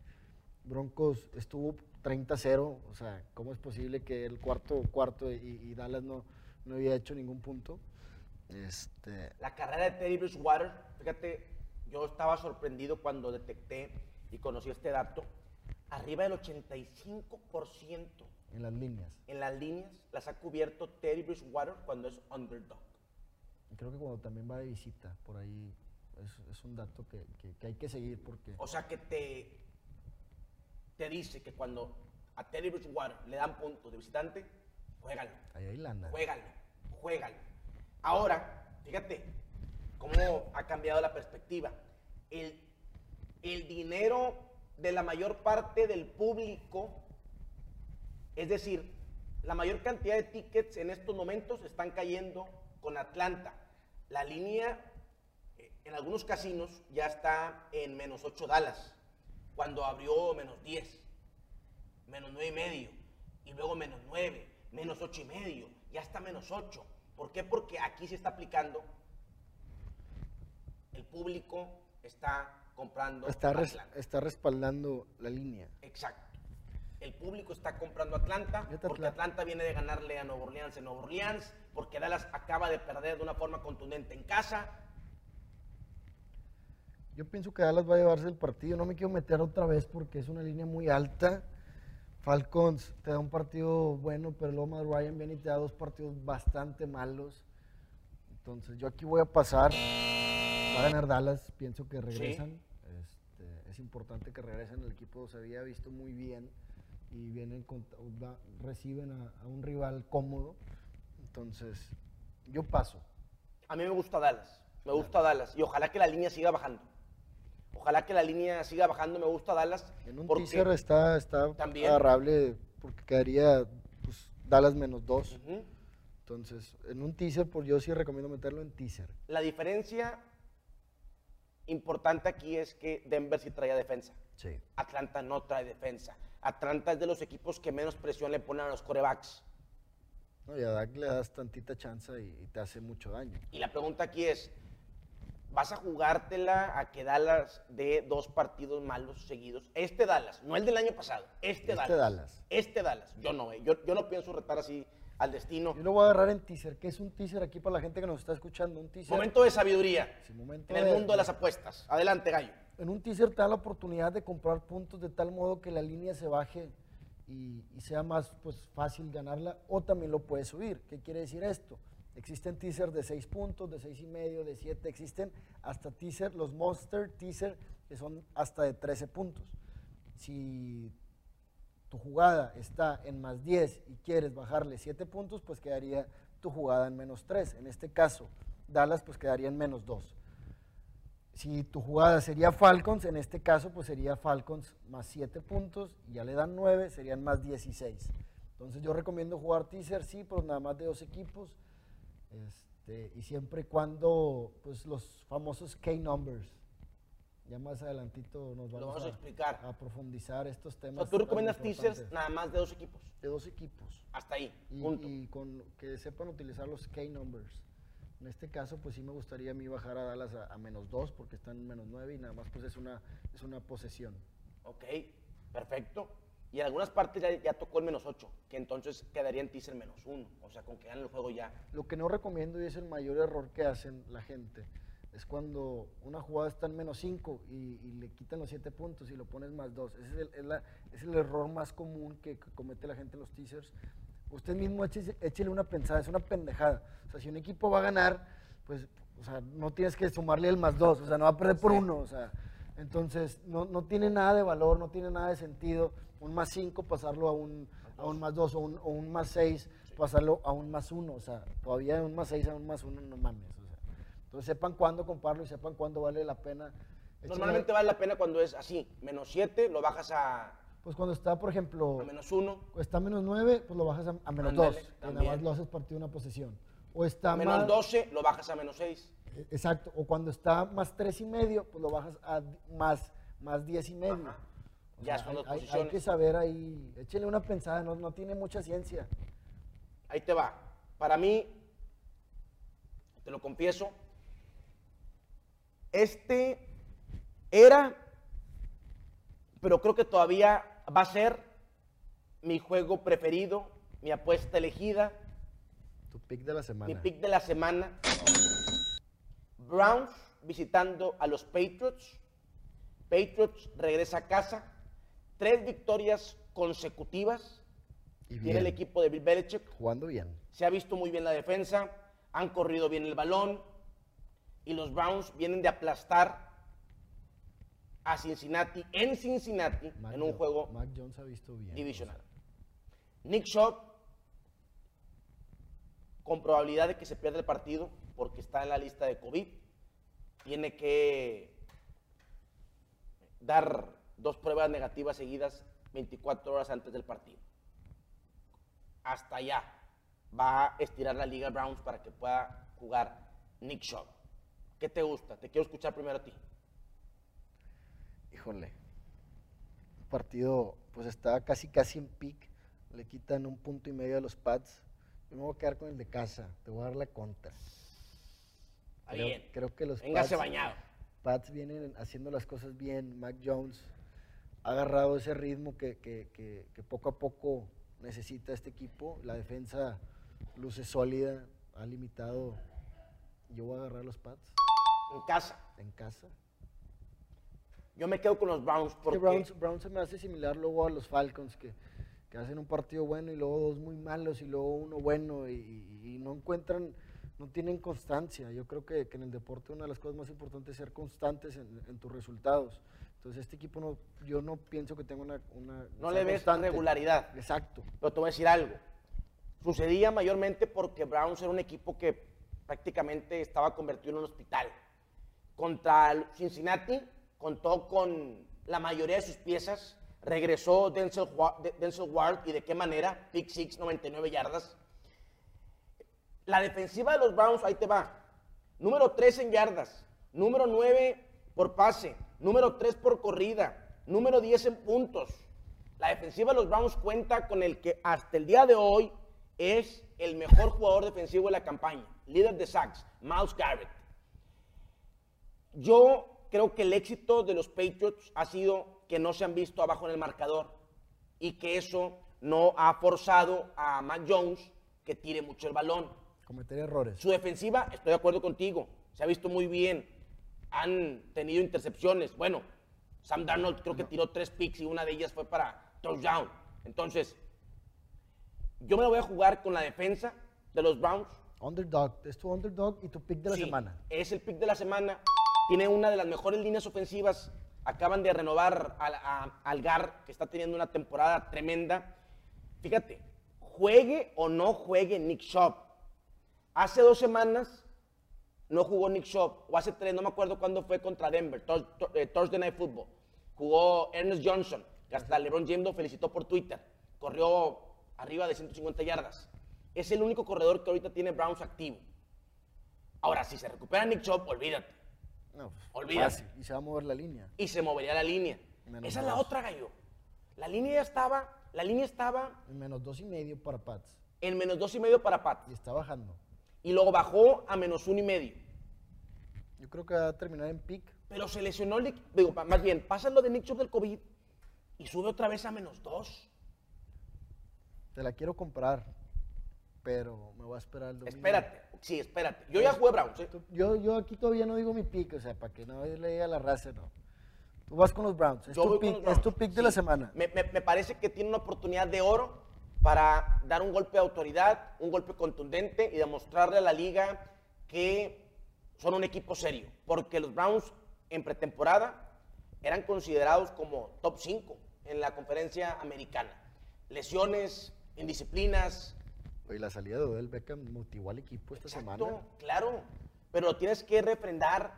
Broncos estuvo 30-0, o sea, ¿cómo es posible que el cuarto cuarto y, y Dallas no, no había hecho ningún punto? Este, La carrera de Teddy Bridgewater, fíjate, yo estaba sorprendido cuando detecté y conocí este dato. Arriba del 85% en las líneas. en las líneas las ha cubierto Teddy Bridgewater cuando es underdog. Creo que cuando también va de visita, por ahí es, es un dato que, que- que hay que seguir porque O sea que te, te dice que cuando a Teddy Bridgewater le dan puntos de visitante, juégalo. ahí hay lana. Juégalo, juégalo. Ahora, fíjate cómo ha cambiado la perspectiva. El, el dinero de la mayor parte del público, es decir, la mayor cantidad de tickets en estos momentos están cayendo con Atlanta. La línea eh, en algunos casinos ya está en menos 8 Dallas, cuando abrió menos 10 menos nueve y medio, y luego menos 9, menos ocho y medio, ya está menos 8. ¿Por qué? Porque aquí se está aplicando, el público está comprando Está, res- está respaldando la línea. Exacto. El público está comprando Atlanta porque Atlanta. Atlanta viene de ganarle a Nueva Orleans en Nueva Orleans, porque Dallas acaba de perder de una forma contundente en casa. Yo pienso que Dallas va a llevarse el partido. No me quiero meter otra vez porque es una línea muy alta. Falcons te da un partido bueno, pero Matt Ryan viene y te da dos partidos bastante malos. Entonces yo aquí voy a pasar. Va a ganar Dallas. Pienso que regresan. Este, es importante que regresen. El equipo se había visto muy bien y vienen con- da- reciben a, a un rival cómodo. Entonces yo paso. A mí me gusta Dallas, me gusta Dallas y ojalá que la línea siga bajando. Ojalá que la línea siga bajando, me gusta Dallas. En un teaser está, está También. agarrable porque quedaría pues, Dallas menos dos. Ujú. Entonces, en un teaser, pues yo sí recomiendo meterlo en teaser. La diferencia importante aquí es que Denver sí traía defensa. Sí. Atlanta no trae defensa. Atlanta es de los equipos que menos presión le ponen a los corebacks. No, y a Dak le das tantita chance y, y te hace mucho daño. Y la pregunta aquí es, ¿vas a jugártela a que Dallas dé dos partidos malos seguidos? Este Dallas, no el del año pasado, este, Este Dallas. Dallas. Este Dallas. Yo no, eh, yo, yo no pienso retar así al destino. Yo lo voy a agarrar en teaser. ¿Qué es un teaser aquí para la gente que nos está escuchando? Un teaser. Momento de sabiduría Sí, momento en el mundo de las apuestas. Adelante, Gallo. En un teaser te da la oportunidad de comprar puntos de tal modo que la línea se baje y, y sea más pues, fácil ganarla o también lo puedes subir. ¿Qué quiere decir esto? Existen teaser de 6 puntos, de seis y medio, de 7, existen hasta teaser, los monster teaser, que son hasta de 13 puntos. Si tu jugada está en más 10 y quieres bajarle 7 puntos, pues quedaría tu jugada en menos 3. En este caso, Dallas pues quedaría en menos 2. Si tu jugada sería Falcons, en este caso pues sería Falcons más 7 puntos, y ya le dan 9, serían más 16. Entonces yo recomiendo jugar teaser, sí, pero nada más de dos equipos. Este, y siempre y cuando, pues los famosos K-numbers. Ya más adelantito nos vamos, vamos a explicar. a profundizar estos O temas. sea, tú recomiendas teasers nada más de dos equipos. de dos equipos. Hasta ahí, Y, punto. y con que sepan utilizar los K-numbers. En este caso, pues sí me gustaría a mí bajar a Dallas a, a menos dos porque están en menos nueve y nada más pues es una, es una posesión. Ok, perfecto. Y en algunas partes ya, ya tocó el menos 8, que entonces quedaría en teaser menos 1. O sea, con que ganen el juego ya. Lo que no recomiendo y es el mayor error que hacen la gente es cuando una jugada está en menos 5 y, y le quitan los 7 puntos y lo pones más 2. Ese es el, es la- es el error más común que, que comete la gente en los teasers. Usted mismo échese- échele una pensada, es una pendejada. O sea, si un equipo va a ganar, pues o sea, no tienes que sumarle el más 2, o sea, no va a perder por Sí. uno. O sea, entonces no, no tiene nada de valor, no tiene nada de sentido. Un más 5 pasarlo a un, a un más 2 o un, o un más 6 pasarlo a un más 1. O sea, todavía de un más 6 a un más 1 no mames. O sea, entonces sepan cuándo comprarlo y sepan cuándo vale la pena. Normalmente vale la pena cuando es así, menos 7, lo bajas a, Pues cuando está, por ejemplo, a menos 1. está menos 9, pues lo bajas a, a menos Ándale, 2. Y nada más lo haces partido de una posesión. O está menos más, 12, lo bajas a menos 6. eh, Exacto. O cuando está más 3 y medio, pues lo bajas a más, más 10 y medio. Ajá. O Ya sea, son dos hay, que saber ahí, échenle una pensada, no, no tiene mucha ciencia. Ahí te va. Para mí, te lo confieso, este era, pero creo que todavía va a ser mi juego preferido, mi apuesta elegida, Tu pick de la semana. mi pick de la semana. Browns visitando a los Patriots. Patriots regresa a casa. Tres victorias consecutivas. Y Tiene el equipo de Bill Belichick. Jugando bien. Se ha visto muy bien la defensa, han corrido bien el balón y los Browns vienen de aplastar a Cincinnati en Cincinnati Mac en un juego Mac Jones ha visto bien. divisional. Nick Shaw con probabilidad de que se pierda el partido porque está en la lista de COVID, tiene que dar dos pruebas negativas seguidas 24 horas antes del partido. Hasta allá va a estirar la liga Browns para que pueda jugar Nick Shaw. ¿Qué te gusta? Te quiero escuchar primero a ti. Híjole. El partido, pues está casi casi en pick. Le quitan un punto y medio a los pads. Yo me voy a quedar con el de casa. Te voy a dar la contra. Está Creo, bien. creo que los Véngase Pats- bañado. Pats vienen haciendo las cosas bien. Mac Jones ha agarrado ese ritmo que, que- que- que poco a poco necesita este equipo. La defensa luce sólida, ha limitado. Yo voy a agarrar los Pats En casa. en casa. Yo me quedo con los Browns porque Browns, Browns se me hace similar luego a los Falcons, que, que hacen un partido bueno y luego dos muy malos y luego uno bueno y, y- y no encuentran, no tienen constancia. Yo creo que, que en el deporte una de las cosas más importantes es ser constantes en, en tus resultados. Entonces este equipo no, yo no pienso que tenga una... una no le ves constante. regularidad. Exacto. Pero te voy a decir algo. Sucedía mayormente porque Browns era un equipo que prácticamente estaba convertido en un hospital. Contra Cincinnati contó con la mayoría de sus piezas. Regresó Denzel Ward y de qué manera. Pick six, 99 yardas. La defensiva de los Browns, ahí te va. Número 3 en yardas. Número 9 por pase. Número 3 por corrida. Número 10 en puntos. La defensiva de los Browns cuenta con el que hasta el día de hoy es el mejor jugador defensivo de la campaña. Líder de sacks, Miles Garrett. Yo creo que el éxito de los Patriots ha sido que no se han visto abajo en el marcador y que eso no ha forzado a Mac Jones que tire mucho el balón. Cometer errores. Su defensiva, estoy de acuerdo contigo, se ha visto muy bien. Han tenido intercepciones. Bueno, Sam Darnold creo que tiró tres picks y una de ellas fue para touchdown. Entonces, yo me lo voy a jugar con la defensa de los Browns. Underdog. Es tu underdog y tu pick de la Sí, semana. Es el pick de la semana. Tiene una de las mejores líneas ofensivas. Acaban de renovar al, a- al Gar, que está teniendo una temporada tremenda. Fíjate, juegue o no juegue Nick Shop. Hace dos semanas no jugó Nick Shop, o hace tres, no me acuerdo cuándo fue contra Denver, eh, Thursday Night Football. Jugó Ernest Johnson, que hasta LeBron James lo felicitó por Twitter. Corrió arriba de 150 yardas. Es el único corredor que ahorita tiene Browns activo. Ahora, si se recupera Nick Chubb, olvídate. No, Olvídate. fácil, Y se va a mover la línea. y se movería la línea. Menos Esa es la otra, gallo. La línea ya estaba, la línea estaba En menos dos y medio para Pats. en menos dos y medio para Pat. Y está bajando. Y luego bajó a menos uno y medio. Yo creo que va a terminar en pick. Pero se lesionó el digo, más bien, pasa lo de Nick Chubb del COVID y sube otra vez a menos dos. Te la quiero comprar, pero me voy a esperar el domingo. Espérate, sí, espérate. Yo ya jugué Browns, ¿eh? Yo, yo aquí todavía no digo mi pick, o sea, para que no le diga la raza, no. Tú vas con los Browns. Es, Yo tu, voy con pick, es tu pick de la semana. Me, me- me parece que tiene una oportunidad de oro para dar un golpe de autoridad, un golpe contundente y demostrarle a la liga que son un equipo serio. Porque los Browns en pretemporada eran considerados como top 5 en la conferencia americana. Lesiones, indisciplinas. Oye, la salida de Odell Beckham motivó al equipo esta Exacto, semana. claro. Pero lo tienes que refrendar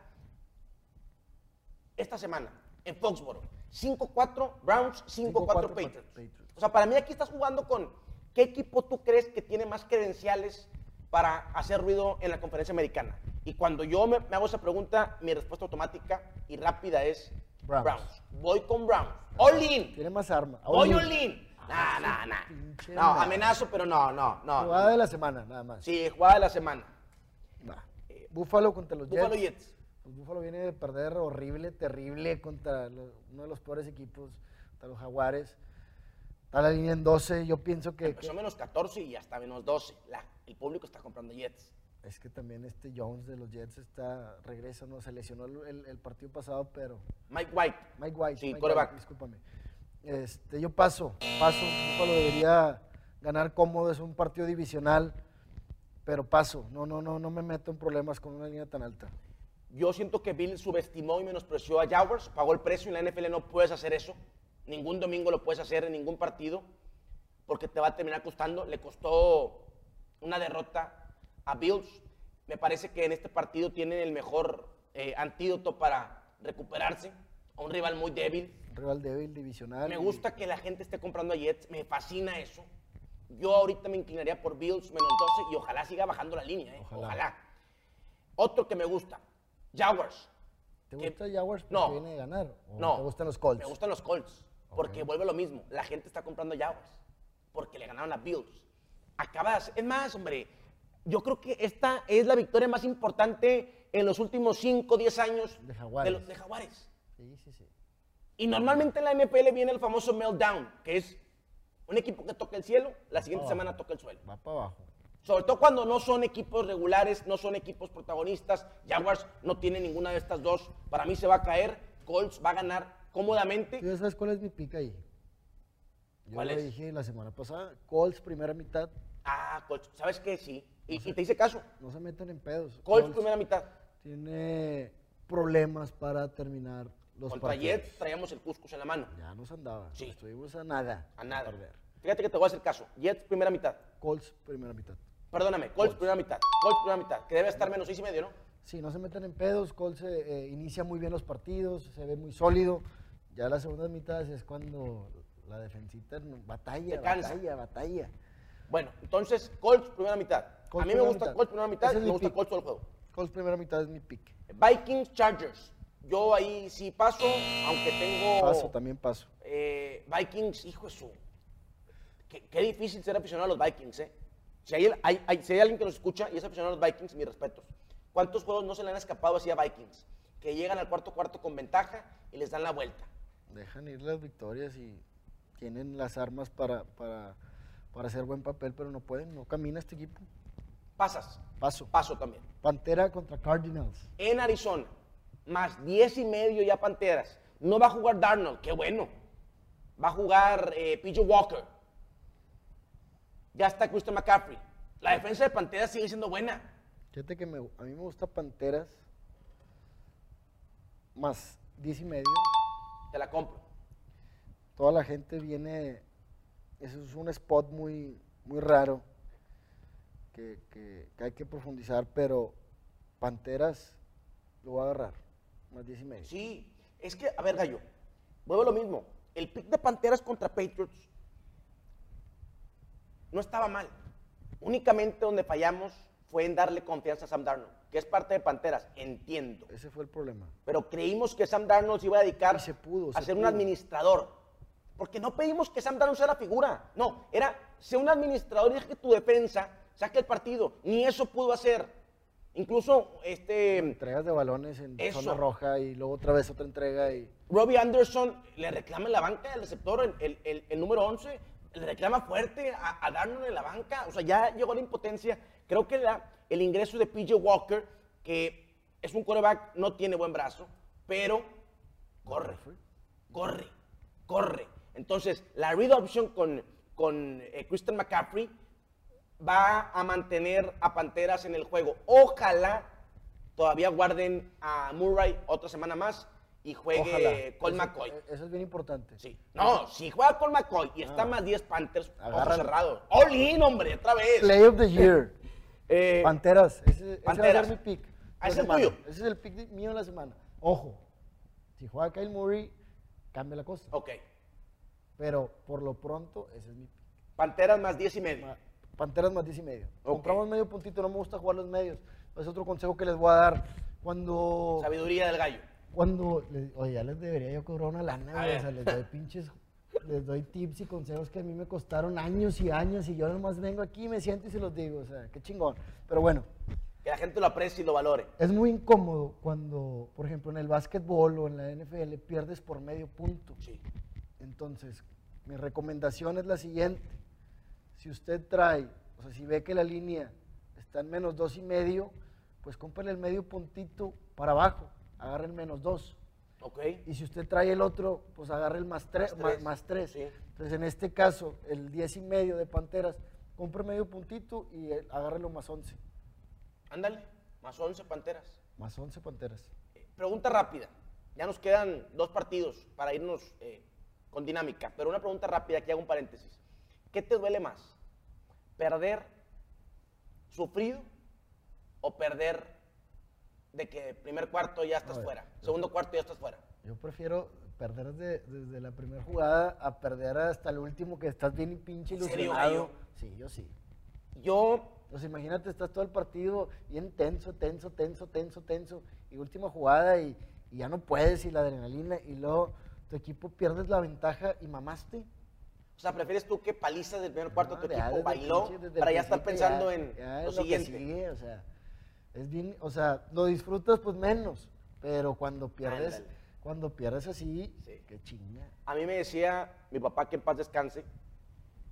esta semana en Foxboro. 5-4 Browns, 5-4 5-4 Patriots. Patriots. O sea, para mí aquí estás jugando con qué equipo tú crees que tiene más credenciales para hacer ruido en la conferencia americana. Y cuando yo me, me hago esa pregunta, mi respuesta automática y rápida es Browns. Browns. Voy con Browns. All in. Tiene más arma. Voy All in. Nah, nah, nah. pinche No, amenazo, pero no, no, no. Jugada de la semana, nada más. Sí, jugada de la semana. Va. Buffalo contra los Buffalo Jets. Jets. Pues Buffalo viene de perder horrible, terrible contra uno de los peores equipos, contra los Jaguares. Está la línea en 12. Yo pienso que, Empezó que- menos 14 y ya está menos 12. La- el público está comprando Jets. es que también este Jones de los Jets está regresa, no se lesionó el, el- partido pasado, pero Mike White. Mike White, Sí, Mike quarterback. White, discúlpame. Este, yo paso, paso. Buffalo debería ganar cómodo, es un partido divisional, pero paso. No, no, no, no me meto en problemas con una línea tan alta. Yo siento que Bill subestimó y menospreció a Jaguars, pagó el precio y en la NFL no puedes hacer eso. Ningún domingo lo puedes hacer en ningún partido porque te va a terminar costando. Le costó una derrota a Bills. Me parece que en este partido tienen el mejor eh, antídoto para recuperarse a un rival muy débil. Un rival débil, divisional. Me y- gusta que la gente esté comprando a Jets, me fascina eso. Yo ahorita me inclinaría por Bills menos 12 y ojalá siga bajando la línea, ¿eh? Ojalá. ojalá. Otro que me gusta, Jaguars. ¿Te que- gusta Jaguars porque No. viene de ganar? ¿O No. ¿Te gustan los Colts? Me gustan los Colts, porque vuelve lo mismo. La gente está comprando Jaguars, porque le ganaron a Bills. Acabas, es más, hombre, yo creo que esta es la victoria más importante en los últimos 5, 10 años De Jaguares. los de Jaguares. Sí, sí, sí. Y normalmente en la NFL viene el famoso meltdown, que es un equipo que toca el cielo, la siguiente Oh. semana toca el suelo. Va para abajo. Sobre todo cuando no son equipos regulares, no son equipos protagonistas. Jaguars no tiene ninguna de estas dos. Para mí se va a caer. Colts va a ganar cómodamente. ¿Tú ya sabes cuál es mi pica ahí? Yo ¿Cuál lo es? dije la semana pasada. Colts, primera mitad. Ah, Colts. ¿Sabes qué? Sí. Y, y te hice caso. No se metan en pedos. Colts, primera mitad. tiene problemas para terminar los Contra partidos. Jets traíamos el Cuscus en la mano. Ya nos andaba. Sí. Estuvimos a nada. A nada. Fíjate que te voy a hacer caso. Jets, primera mitad. Colts, primera mitad. Perdóname, Colts, primera mitad. Colts, primera mitad. Que debe estar menos seis y medio, ¿no? Sí, no se metan en pedos. Colts eh, eh, inicia muy bien los partidos, se ve muy sólido. Ya las segundas mitades es cuando la defensita batalla, batalla, batalla. Bueno, entonces, Colts, primera mitad. Colts, a mí me gusta mitad. Colts, primera mitad. Es me gusta pick. Colts todo el juego. Colts, primera mitad es mi pick. Vikings, Chargers. Yo ahí sí paso, aunque tengo. Paso, también paso. Eh, Vikings, hijo de su. Qué, qué difícil ser aficionado a los Vikings, ¿eh? Si hay, hay- hay- si hay alguien que nos escucha y es aficionado a los Vikings, mis respetos. ¿Cuántos juegos no se le han escapado así a Vikings? Que llegan al cuarto cuarto con ventaja y les dan la vuelta. Dejan ir las victorias y tienen las armas para, para, para hacer buen papel, pero no pueden, no camina este equipo. Pasas. Paso. Paso también. Pantera contra Cardinals. En Arizona, más 10 y medio ya Panteras. No va a jugar Darnold, qué bueno. Va a jugar eh, PJ Walker. Ya está Christian McCaffrey. La defensa de Panteras sigue siendo buena. Fíjate que me- a mí me gusta Panteras más 10 y medio. Te la compro. Toda la gente viene, eso es un spot muy, muy raro que, que- que hay que profundizar, pero Panteras lo va a agarrar, más 10 y medio. Sí, es que, a ver, Gallo, vuelvo a lo mismo. El pick de Panteras contra Patriots no estaba mal. Únicamente donde fallamos fue en darle confianza a Sam Darnold, que es parte de Panteras, entiendo. Ese fue el problema. Pero creímos que Sam Darnold se iba a dedicar se pudo, a se ser un administrador. Porque no pedimos que Sam Darnold sea la figura. No, era ser un administrador y que tu defensa saque el partido. Ni eso pudo hacer. Incluso este Entregas de balones en Eso. zona roja y luego otra vez otra entrega y... Robbie Anderson le reclama en la banca el receptor, el, el- el- el número 11, le reclama fuerte a, a Darnold en la banca. O sea, ya llegó la impotencia. Creo que la- el ingreso de PJ Walker, que es un coreback, no tiene buen brazo, pero corre, corre, corre. Entonces, la read option con, con eh, Christian McCaffrey va a mantener a Panteras en el juego. Ojalá todavía guarden a Murray otra semana más y juegue Eso- McCoy. Eso es bien importante. Sí. No, si juega Colt McCoy y está Ah. más 10 Panthers, ojos Agárralo. cerrados. All in, hombre, otra vez. Play of the Year. Eh, Panteras. Ese, ese Panteras. va a ser mi pick. Ah, ese es tuyo. Ese es el pick de- mío de la semana. Ojo, si juega Kyle Murray, cambia la cosa. ok. Pero por lo pronto, ese es mi pick. Panteras más 10 y medio. Ma- Panteras más 10 y medio. Compramos medio puntito, no me gusta jugar los medios. Es otro consejo que les voy a dar. Cuando, Sabiduría del gallo. cuando, le- oye, ya les debería yo cobrar una lana, o sea, les doy pinches, les doy tips y consejos que a mí me costaron años y años y yo nomás vengo aquí, me siento y se los digo, o sea, qué chingón. Pero bueno, Que la gente lo aprecie y lo valore. es muy incómodo cuando, por ejemplo, en el básquetbol o en la NFL pierdes por medio punto. Sí. Entonces, mi recomendación es la siguiente. Si usted trae, o sea, si ve que la línea está en menos dos y medio, pues cómprale el medio puntito para abajo, agarre el menos dos. Ok. Y si usted trae el otro, pues agarre el más tres. Más tres, más tres. sí. Entonces, en este caso, el 10 y medio de Panteras, compre medio puntito y eh, agárrelo más 11. Ándale. Más 11 Panteras. Más 11 Panteras. Eh, Pregunta rápida. Ya nos quedan dos partidos para irnos eh, con dinámica. Pero una pregunta rápida, aquí hago un paréntesis. ¿Qué te duele más? ¿Perder sufrido o perder de que primer cuarto ya estás ver, fuera? Segundo cuarto ya estás fuera. Yo prefiero perder desde, desde la primera jugada a perder hasta el último que estás bien y pinche ¿En serio, ilusionado. Sí, yo sí. Yo, Pues imagínate, estás todo el partido bien tenso, tenso, tenso, tenso, tenso, y última jugada y, y ya no puedes y la adrenalina y luego tu equipo pierdes la ventaja y mamaste. o sea, ¿prefieres tú que palizas del primer cuarto No, tu equipo bailó pinche- para ya estar pensando ya- en ya lo es que siguiente? sigue, o sea, es bien, o sea, lo disfrutas pues menos, pero cuando pierdes, Ándale. cuando pierdes así, Sí. qué chinga. A mí me decía mi papá que en paz descanse.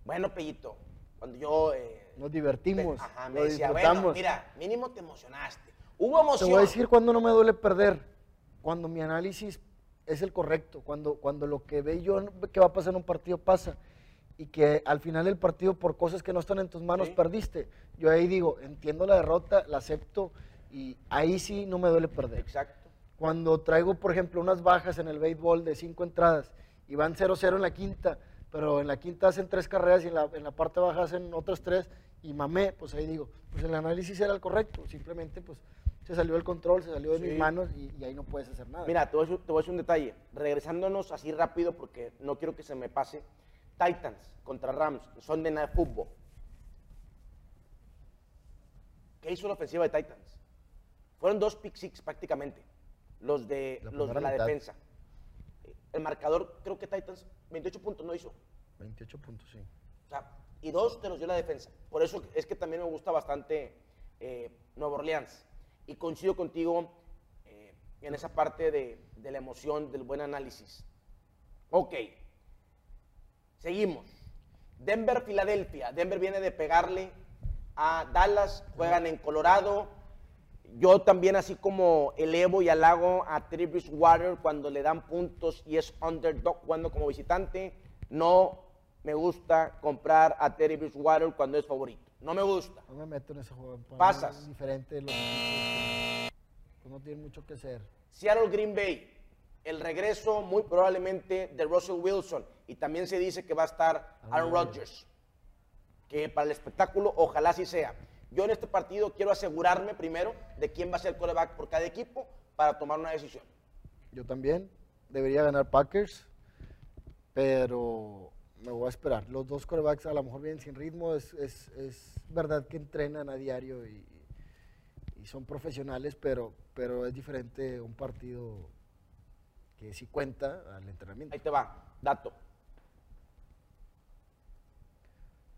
Bueno, Pellito, cuando yo... eh, Nos divertimos, Ajá, me lo decía, disfrutamos. bueno, mira, mínimo te emocionaste. Hubo Te emoción. voy a decir cuándo no me duele perder. Cuando mi análisis es el correcto. Cuando, cuando lo que ve yo que va a pasar en un partido pasa. Y que al final del partido, por cosas que no están en tus manos, Sí. perdiste. Yo ahí digo, entiendo la derrota, la acepto. Y ahí sí no me duele perder. Exacto. Cuando traigo, por ejemplo, unas bajas en el béisbol de cinco entradas y van 0-0 en la quinta, pero en la quinta hacen tres carreras y en la, en la parte baja hacen otras tres y mamé, pues ahí digo, pues el análisis era el correcto, simplemente pues se salió del control, se salió de Sí. mis manos y, y ahí no puedes hacer nada. Mira, te voy, a decir, te voy a decir un detalle. Regresándonos así rápido porque no quiero que se me pase. Titans contra Rams, son de Night Football. ¿Qué hizo la ofensiva de Titans? Fueron dos pick six prácticamente, los de, La los de la defensa. El marcador, creo que Titans, 28 puntos no hizo. 28 puntos, sí. O sea, y dos te los dio la defensa. Por eso es que también me gusta bastante eh, Nueva Orleans. Y coincido contigo eh, en esa parte de, de la emoción, del buen análisis. Ok. Seguimos. Denver, Filadelfia. Denver viene de pegarle a Dallas, juegan en Colorado. Yo también así como elevo y halago a Teddy Bridgewater cuando le dan puntos y es underdog jugando como visitante. No me gusta comprar a Teddy Bridgewater cuando es favorito. No me gusta. No me meto en ese juego. para Pasas. Es diferente de los equipos. Pues no tienen mucho que hacer. Seattle Green Bay. El regreso muy probablemente de Russell Wilson. Y también se dice que va a estar Aaron Rodgers. Que para el espectáculo ojalá así sea. Yo en este partido quiero asegurarme primero de quién va a ser el quarterback por cada equipo para tomar una decisión. Yo también. Debería ganar Packers. Pero me voy a esperar. Los dos corebacks a lo mejor vienen sin ritmo. Es, es, es verdad que entrenan a diario y, y son profesionales, pero, pero es diferente un partido que sí cuenta al entrenamiento. Ahí te va, dato.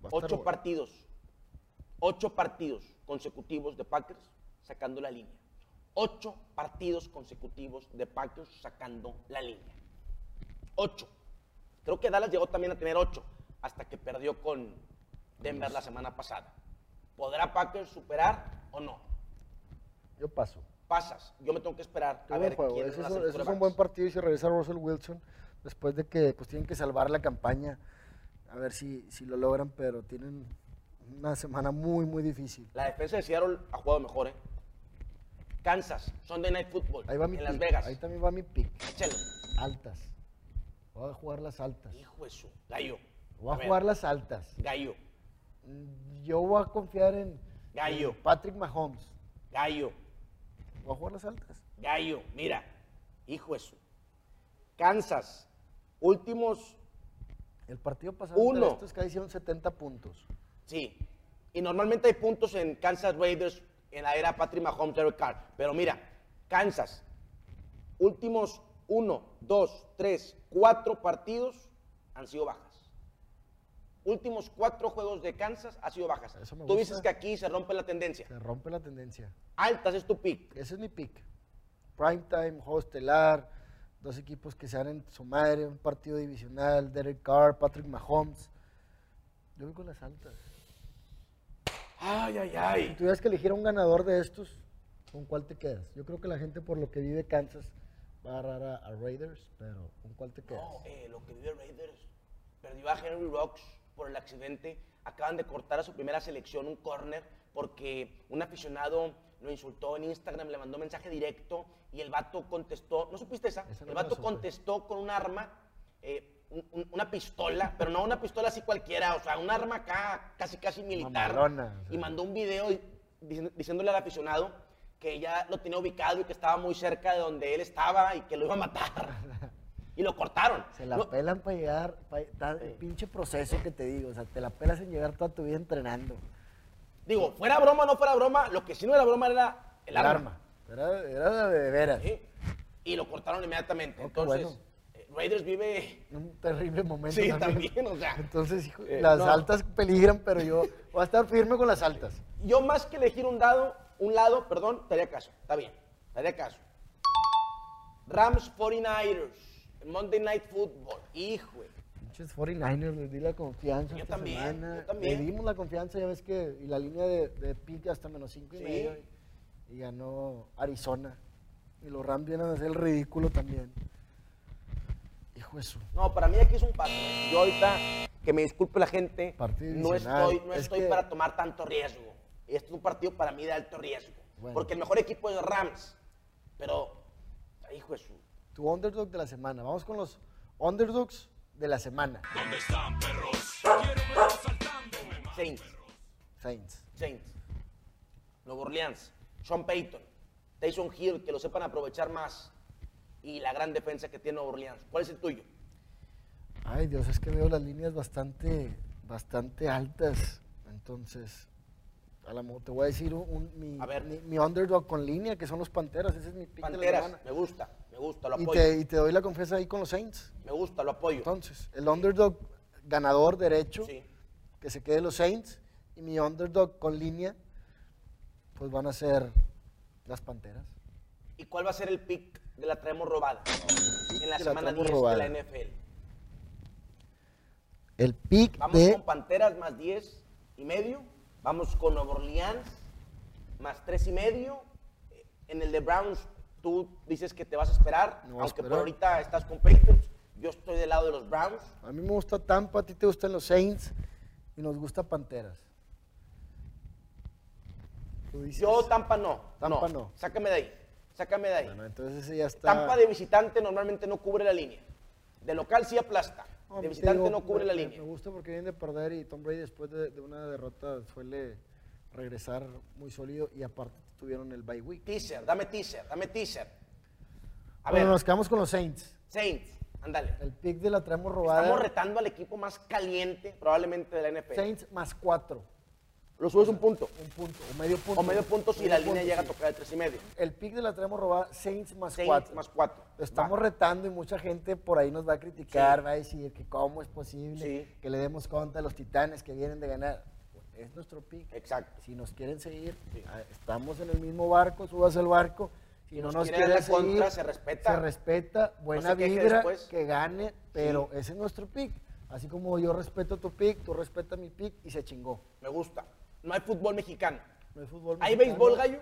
Va Ocho bueno. partidos, ocho partidos consecutivos de Packers sacando la línea. Ocho partidos consecutivos de Packers sacando la línea. Ocho. Creo que Dallas llegó también a tener ocho hasta que perdió con Denver la semana pasada. ¿Podrá Packers superar o no? Yo paso. Pasas. Yo me tengo que esperar a ver juego. quién es, ese es un buen partido y se regresa Russell Wilson después de que pues tienen que salvar la campaña. A ver si, si lo logran, pero tienen una semana muy, muy difícil. La defensa de Seattle ha jugado mejor, ¿eh? Kansas, Sunday Night Football, Ahí va mi en Las pick. Vegas. Ahí también va mi pick. Échalo. Altas. Voy a jugar las altas. Hijo de su. Gallo. Voy a jugar las altas. Gallo. Mm, Yo voy a confiar en, Gallo. en Patrick Mahomes. Gallo. Voy a jugar las altas. Gallo. Mira. Hijo de su. Kansas. Últimos. El partido pasado Uno. estos que hicieron 70 puntos. Sí. Y normalmente hay puntos en Kansas Raiders en la era Patrick Mahomes, Derek Carr. Pero mira, Kansas. Últimos uno, dos, tres, cuatro partidos han sido bajas. Últimos cuatro juegos de Kansas han sido bajas. Eso me Tú gusta. dices que aquí se rompe la tendencia. Se rompe la tendencia. Altas es tu pick. Ese es mi pick. Primetime, juego estelar, dos equipos que se dan en su madre, un partido divisional, Derek Carr, Patrick Mahomes. Yo voy con las altas. Ay, ay, Si ay. tuvieras que elegir a un ganador de estos, ¿con cuál te quedas? Yo creo que la gente por lo que vive Kansas va a agarrar a, a Raiders, pero ¿con cuál te quedas? No, eh, lo que vive Raiders. Perdió a Henry Rocks por el accidente. Acaban de cortar a su primera selección un corner porque un aficionado lo insultó en Instagram, le mandó mensaje directo y el vato contestó. ¿No supiste esa? Esa no el vato contestó con un arma, eh, un- un- una pistola, pero no una pistola así cualquiera, o sea, un arma acá casi casi militar. Mamalona, o sea. Y mandó un video diciéndole al aficionado que ya lo tenía ubicado y que estaba muy cerca de donde él estaba y que lo iba a matar. Y lo cortaron. Se la No, pelan para llegar, el pinche proceso que te digo, o sea, te la pelas en llegar toda tu vida entrenando. Digo, fuera broma o no fuera broma, lo que sí no era broma era el arma. Era, era de veras. ¿sí? Y lo cortaron inmediatamente. Oh, Entonces, bueno. eh, Raiders vive. Un terrible momento. Sí, también, o sea. Entonces, hijo, eh, las no. altas peligran, pero yo voy a estar firme con las altas. Yo más que elegir un dado, un lado, perdón, te haría caso. Está bien, te haría caso. Rams 49ers, Monday Night Football. Hijo, güey. Pinches 49ers, les di la confianza. Yo esta también, semana. yo también. Le dimos la confianza, ya ves que. Y la línea de, de pick hasta menos 5 y Sí. medio. Y, y ganó Arizona. Y los Rams vienen a hacer el ridículo también. Hijo de su. No, para mí aquí es un paso. ¿eh? Yo ahorita, que me disculpe la gente, Partido no estoy, no Es estoy que- para tomar tanto riesgo. Este es un partido para mí de alto riesgo. Bueno. Porque el mejor equipo es Rams. Pero, hijo de su... Tu underdog de la semana. Vamos con los underdogs de la semana. Saints, Saints. Saints, Nueva Orleans, Sean Payton, Tyson Hill, que lo sepan aprovechar más. Y la gran defensa que tiene Nueva Orleans. ¿Cuál es el tuyo? Ay, Dios, es que veo las líneas bastante, bastante altas. Entonces, a la mo- te voy a decir un, un- mi, A ver. mi, mi underdog con línea, que son los Panteras. Ese es mi pick de la Panteras, semana. me gusta, me gusta, lo Y apoyo. te, y te doy la confianza ahí con los Saints. Me gusta, lo apoyo. Entonces, el underdog ganador derecho, Sí. que se quede los Saints. Y mi underdog con línea, pues van a ser las Panteras. ¿Y cuál va a ser el pick de la traemos robada? En la de la semana traemos 10 robada. de la NFL. El pick Vamos de con Panteras más 10 y medio. Vamos con Nueva Orleans más 3 y medio. En el de Browns, tú dices que te vas a esperar, a aunque por ahorita estás con Patriots. Yo estoy del lado de los Browns. A mí me gusta Tampa, a ti te gustan los Saints y nos gusta Panteras. Tú dices, Yo Tampa no. Tampa no. Sácame de ahí. Sácame de ahí. Bueno, entonces ese ya está. Tampa de visitante normalmente no cubre la línea. De local sí aplasta. De te visitante digo, no cubre me- la línea. Me gusta porque viene de perder y Tom Brady después de, de una derrota suele regresar muy sólido y aparte tuvieron el bye week. Teaser, dame teaser, dame teaser. A bueno, ver, nos quedamos con los Saints. Saints, ándale. El pick de la traemos robada. Estamos retando al equipo más caliente probablemente de la NFL. Saints más cuatro. Lo subes un punto. Un punto, o medio punto. O medio punto si Medio la línea llega a tocar de tres y medio. El pick de la traemos robada, Saints más Saints 4. más cuatro. Estamos Va. retando y mucha gente por ahí nos va a criticar, Sí. va a decir que cómo es posible Sí. que le demos contra a los titanes que vienen de ganar. Es nuestro pick. Exacto. Si nos quieren seguir, ah, estamos en el mismo barco, subas el barco. Si Si no nos nos quieren seguir, contra, se respeta. Se respeta, buena queje vibra, que gane, pero ese es nuestro pick. Así como yo respeto tu pick, tú respetas mi pick y se chingó. Me gusta. No hay fútbol mexicano. No hay fútbol ¿Hay mexicano. béisbol, gallo?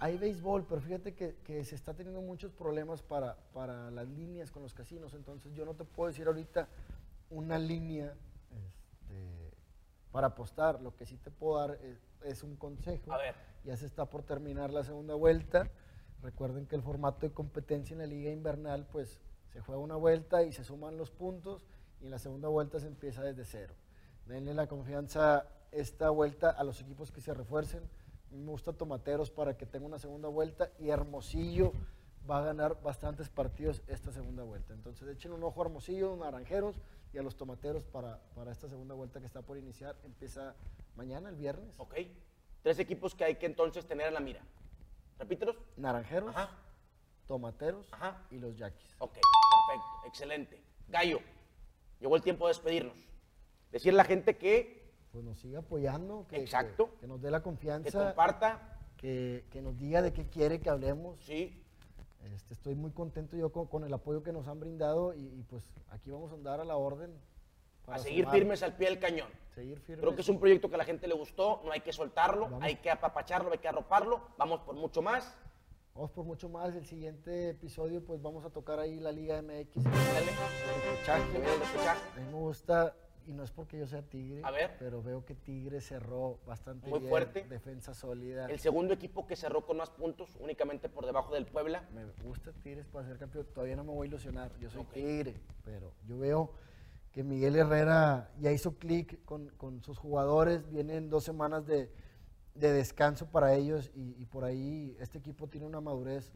Hay béisbol, pero fíjate que, que se está teniendo muchos problemas para, para las líneas con los casinos, entonces yo no te puedo decir ahorita una línea este, para apostar. Lo que sí te puedo dar es, es un consejo. A ver. Ya se está por terminar la segunda vuelta. Recuerden que el formato de competencia en la liga invernal, pues se juega una vuelta y se suman los puntos y en la segunda vuelta se empieza desde cero. Denle la confianza esta vuelta a los equipos que se refuercen. A Me gusta Tomateros para que tenga una segunda vuelta y Hermosillo va a ganar bastantes partidos esta segunda vuelta. Entonces echen un ojo a Hermosillo, Naranjeros y a los Tomateros para, para esta segunda vuelta que está por iniciar. Empieza mañana, el viernes. Ok. Tres equipos que hay que entonces tener en la mira. Repítelos. Naranjeros, Ajá. Tomateros Ajá. y los Yaquis. Ok, perfecto, excelente. Gallo, llegó el tiempo de despedirnos. Decirle a la gente que, Pues nos siga apoyando, que, Exacto. que- que nos dé la que confianza, comparta, que, que nos diga de qué quiere que hablemos. sí, Este, estoy muy contento yo con, con el apoyo que nos han brindado y, y, pues aquí vamos a andar a la orden. a seguir sumar, firmes al pie del cañón. Seguir firmes. Creo que es un proyecto que a la gente le gustó, no hay que soltarlo, Vamos. hay que apapacharlo, hay que arroparlo, vamos por mucho más. Vamos por mucho más. El siguiente episodio pues vamos a tocar ahí la Liga MX. Dale. el repechaje. Que el repechaje. Me gusta, y no es porque yo sea Tigre, A ver. pero veo que Tigre cerró bastante Muy bien. fuerte. Defensa sólida. El segundo equipo que cerró con más puntos, únicamente por debajo del Puebla. Me gusta Tigres para ser campeón. Todavía no me voy a ilusionar. Yo soy. Tigre, pero yo veo que Miguel Herrera ya hizo clic con, con sus jugadores. Vienen dos semanas de, de descanso para ellos y, y por ahí este equipo tiene una madurez.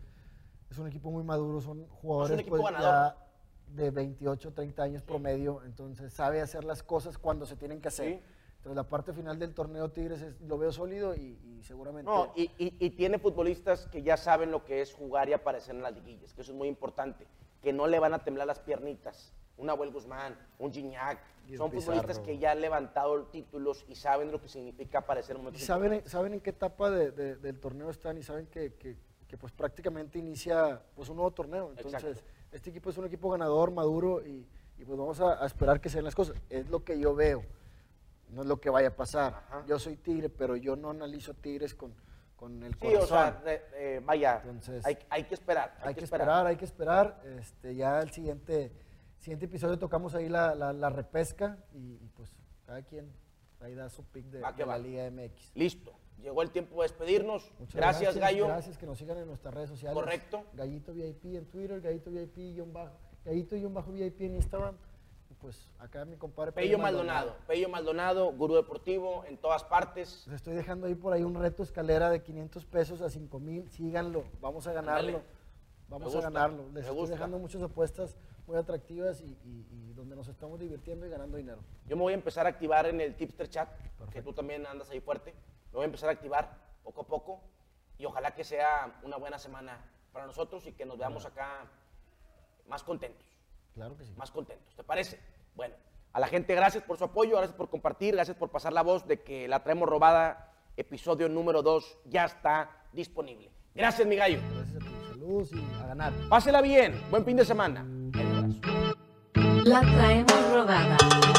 Es un equipo muy maduro, son jugadores equipo pues, ganador. ya de 28, 30 años promedio, entonces sabe hacer las cosas cuando se tienen que hacer. Sí. Entonces la parte final del torneo Tigres es- lo veo sólido y, y seguramente... No, y, y- y tiene futbolistas que ya saben lo que es jugar y aparecer en las liguillas, que eso es muy importante, que no le van a temblar las piernitas. Un Abuel Guzmán, un Gignac, Y son futbolistas que ya han levantado títulos y saben lo que significa aparecer en Y momentos saben, saben en qué etapa de- de- del torneo están y saben que, que- que, pues prácticamente inicia pues un nuevo torneo. Entonces, Exacto. Este equipo es un equipo ganador, maduro y, y, pues vamos a, a esperar que sean las cosas. Es lo que yo veo, no es lo que vaya a pasar. Ajá. Yo soy tigre, pero yo no analizo tigres con, con el Sí, corazón. o sea, eh, vaya, Entonces, hay, hay que esperar. hay, que esperar, hay que esperar. Este, ya el siguiente, siguiente episodio tocamos ahí la, la- la repesca y, y, pues cada quien ahí da su pick de, de la. Liga MX. Listo, llegó el tiempo de despedirnos. Muchas Gracias, Gallo. Gracias, que nos sigan en nuestras redes sociales. Correcto. Gallito VIP en Twitter, Gallito VIP, bajo, Gallito bajo VIP en Instagram. Y pues acá mi compadre Pello Maldonado, Pello Maldonado, gurú deportivo en todas partes. Les estoy dejando ahí por ahí un reto escalera de 500 pesos a 5 mil. Síganlo, vamos a ganarlo. Vamos a ganarlo. Les estoy gusta. dejando muchas apuestas muy atractivas y, y- y donde nos estamos divirtiendo y ganando dinero. Yo me voy a empezar a activar en el Tipster Chat, que Perfecto. tú también andas ahí fuerte. Me voy a empezar a activar poco a poco y ojalá que sea una buena semana para nosotros y que nos veamos acá más contentos, Claro que sí. más contentos. ¿Te parece? Bueno, a la gente gracias por su apoyo, gracias por compartir, gracias por pasar la voz de que la traemos robada. Episodio número 2 ya está disponible. Gracias, mi gallo. Gracias a ti. Saludos y a ganar. Pásela bien. Buen fin de semana. Un abrazo. La traemos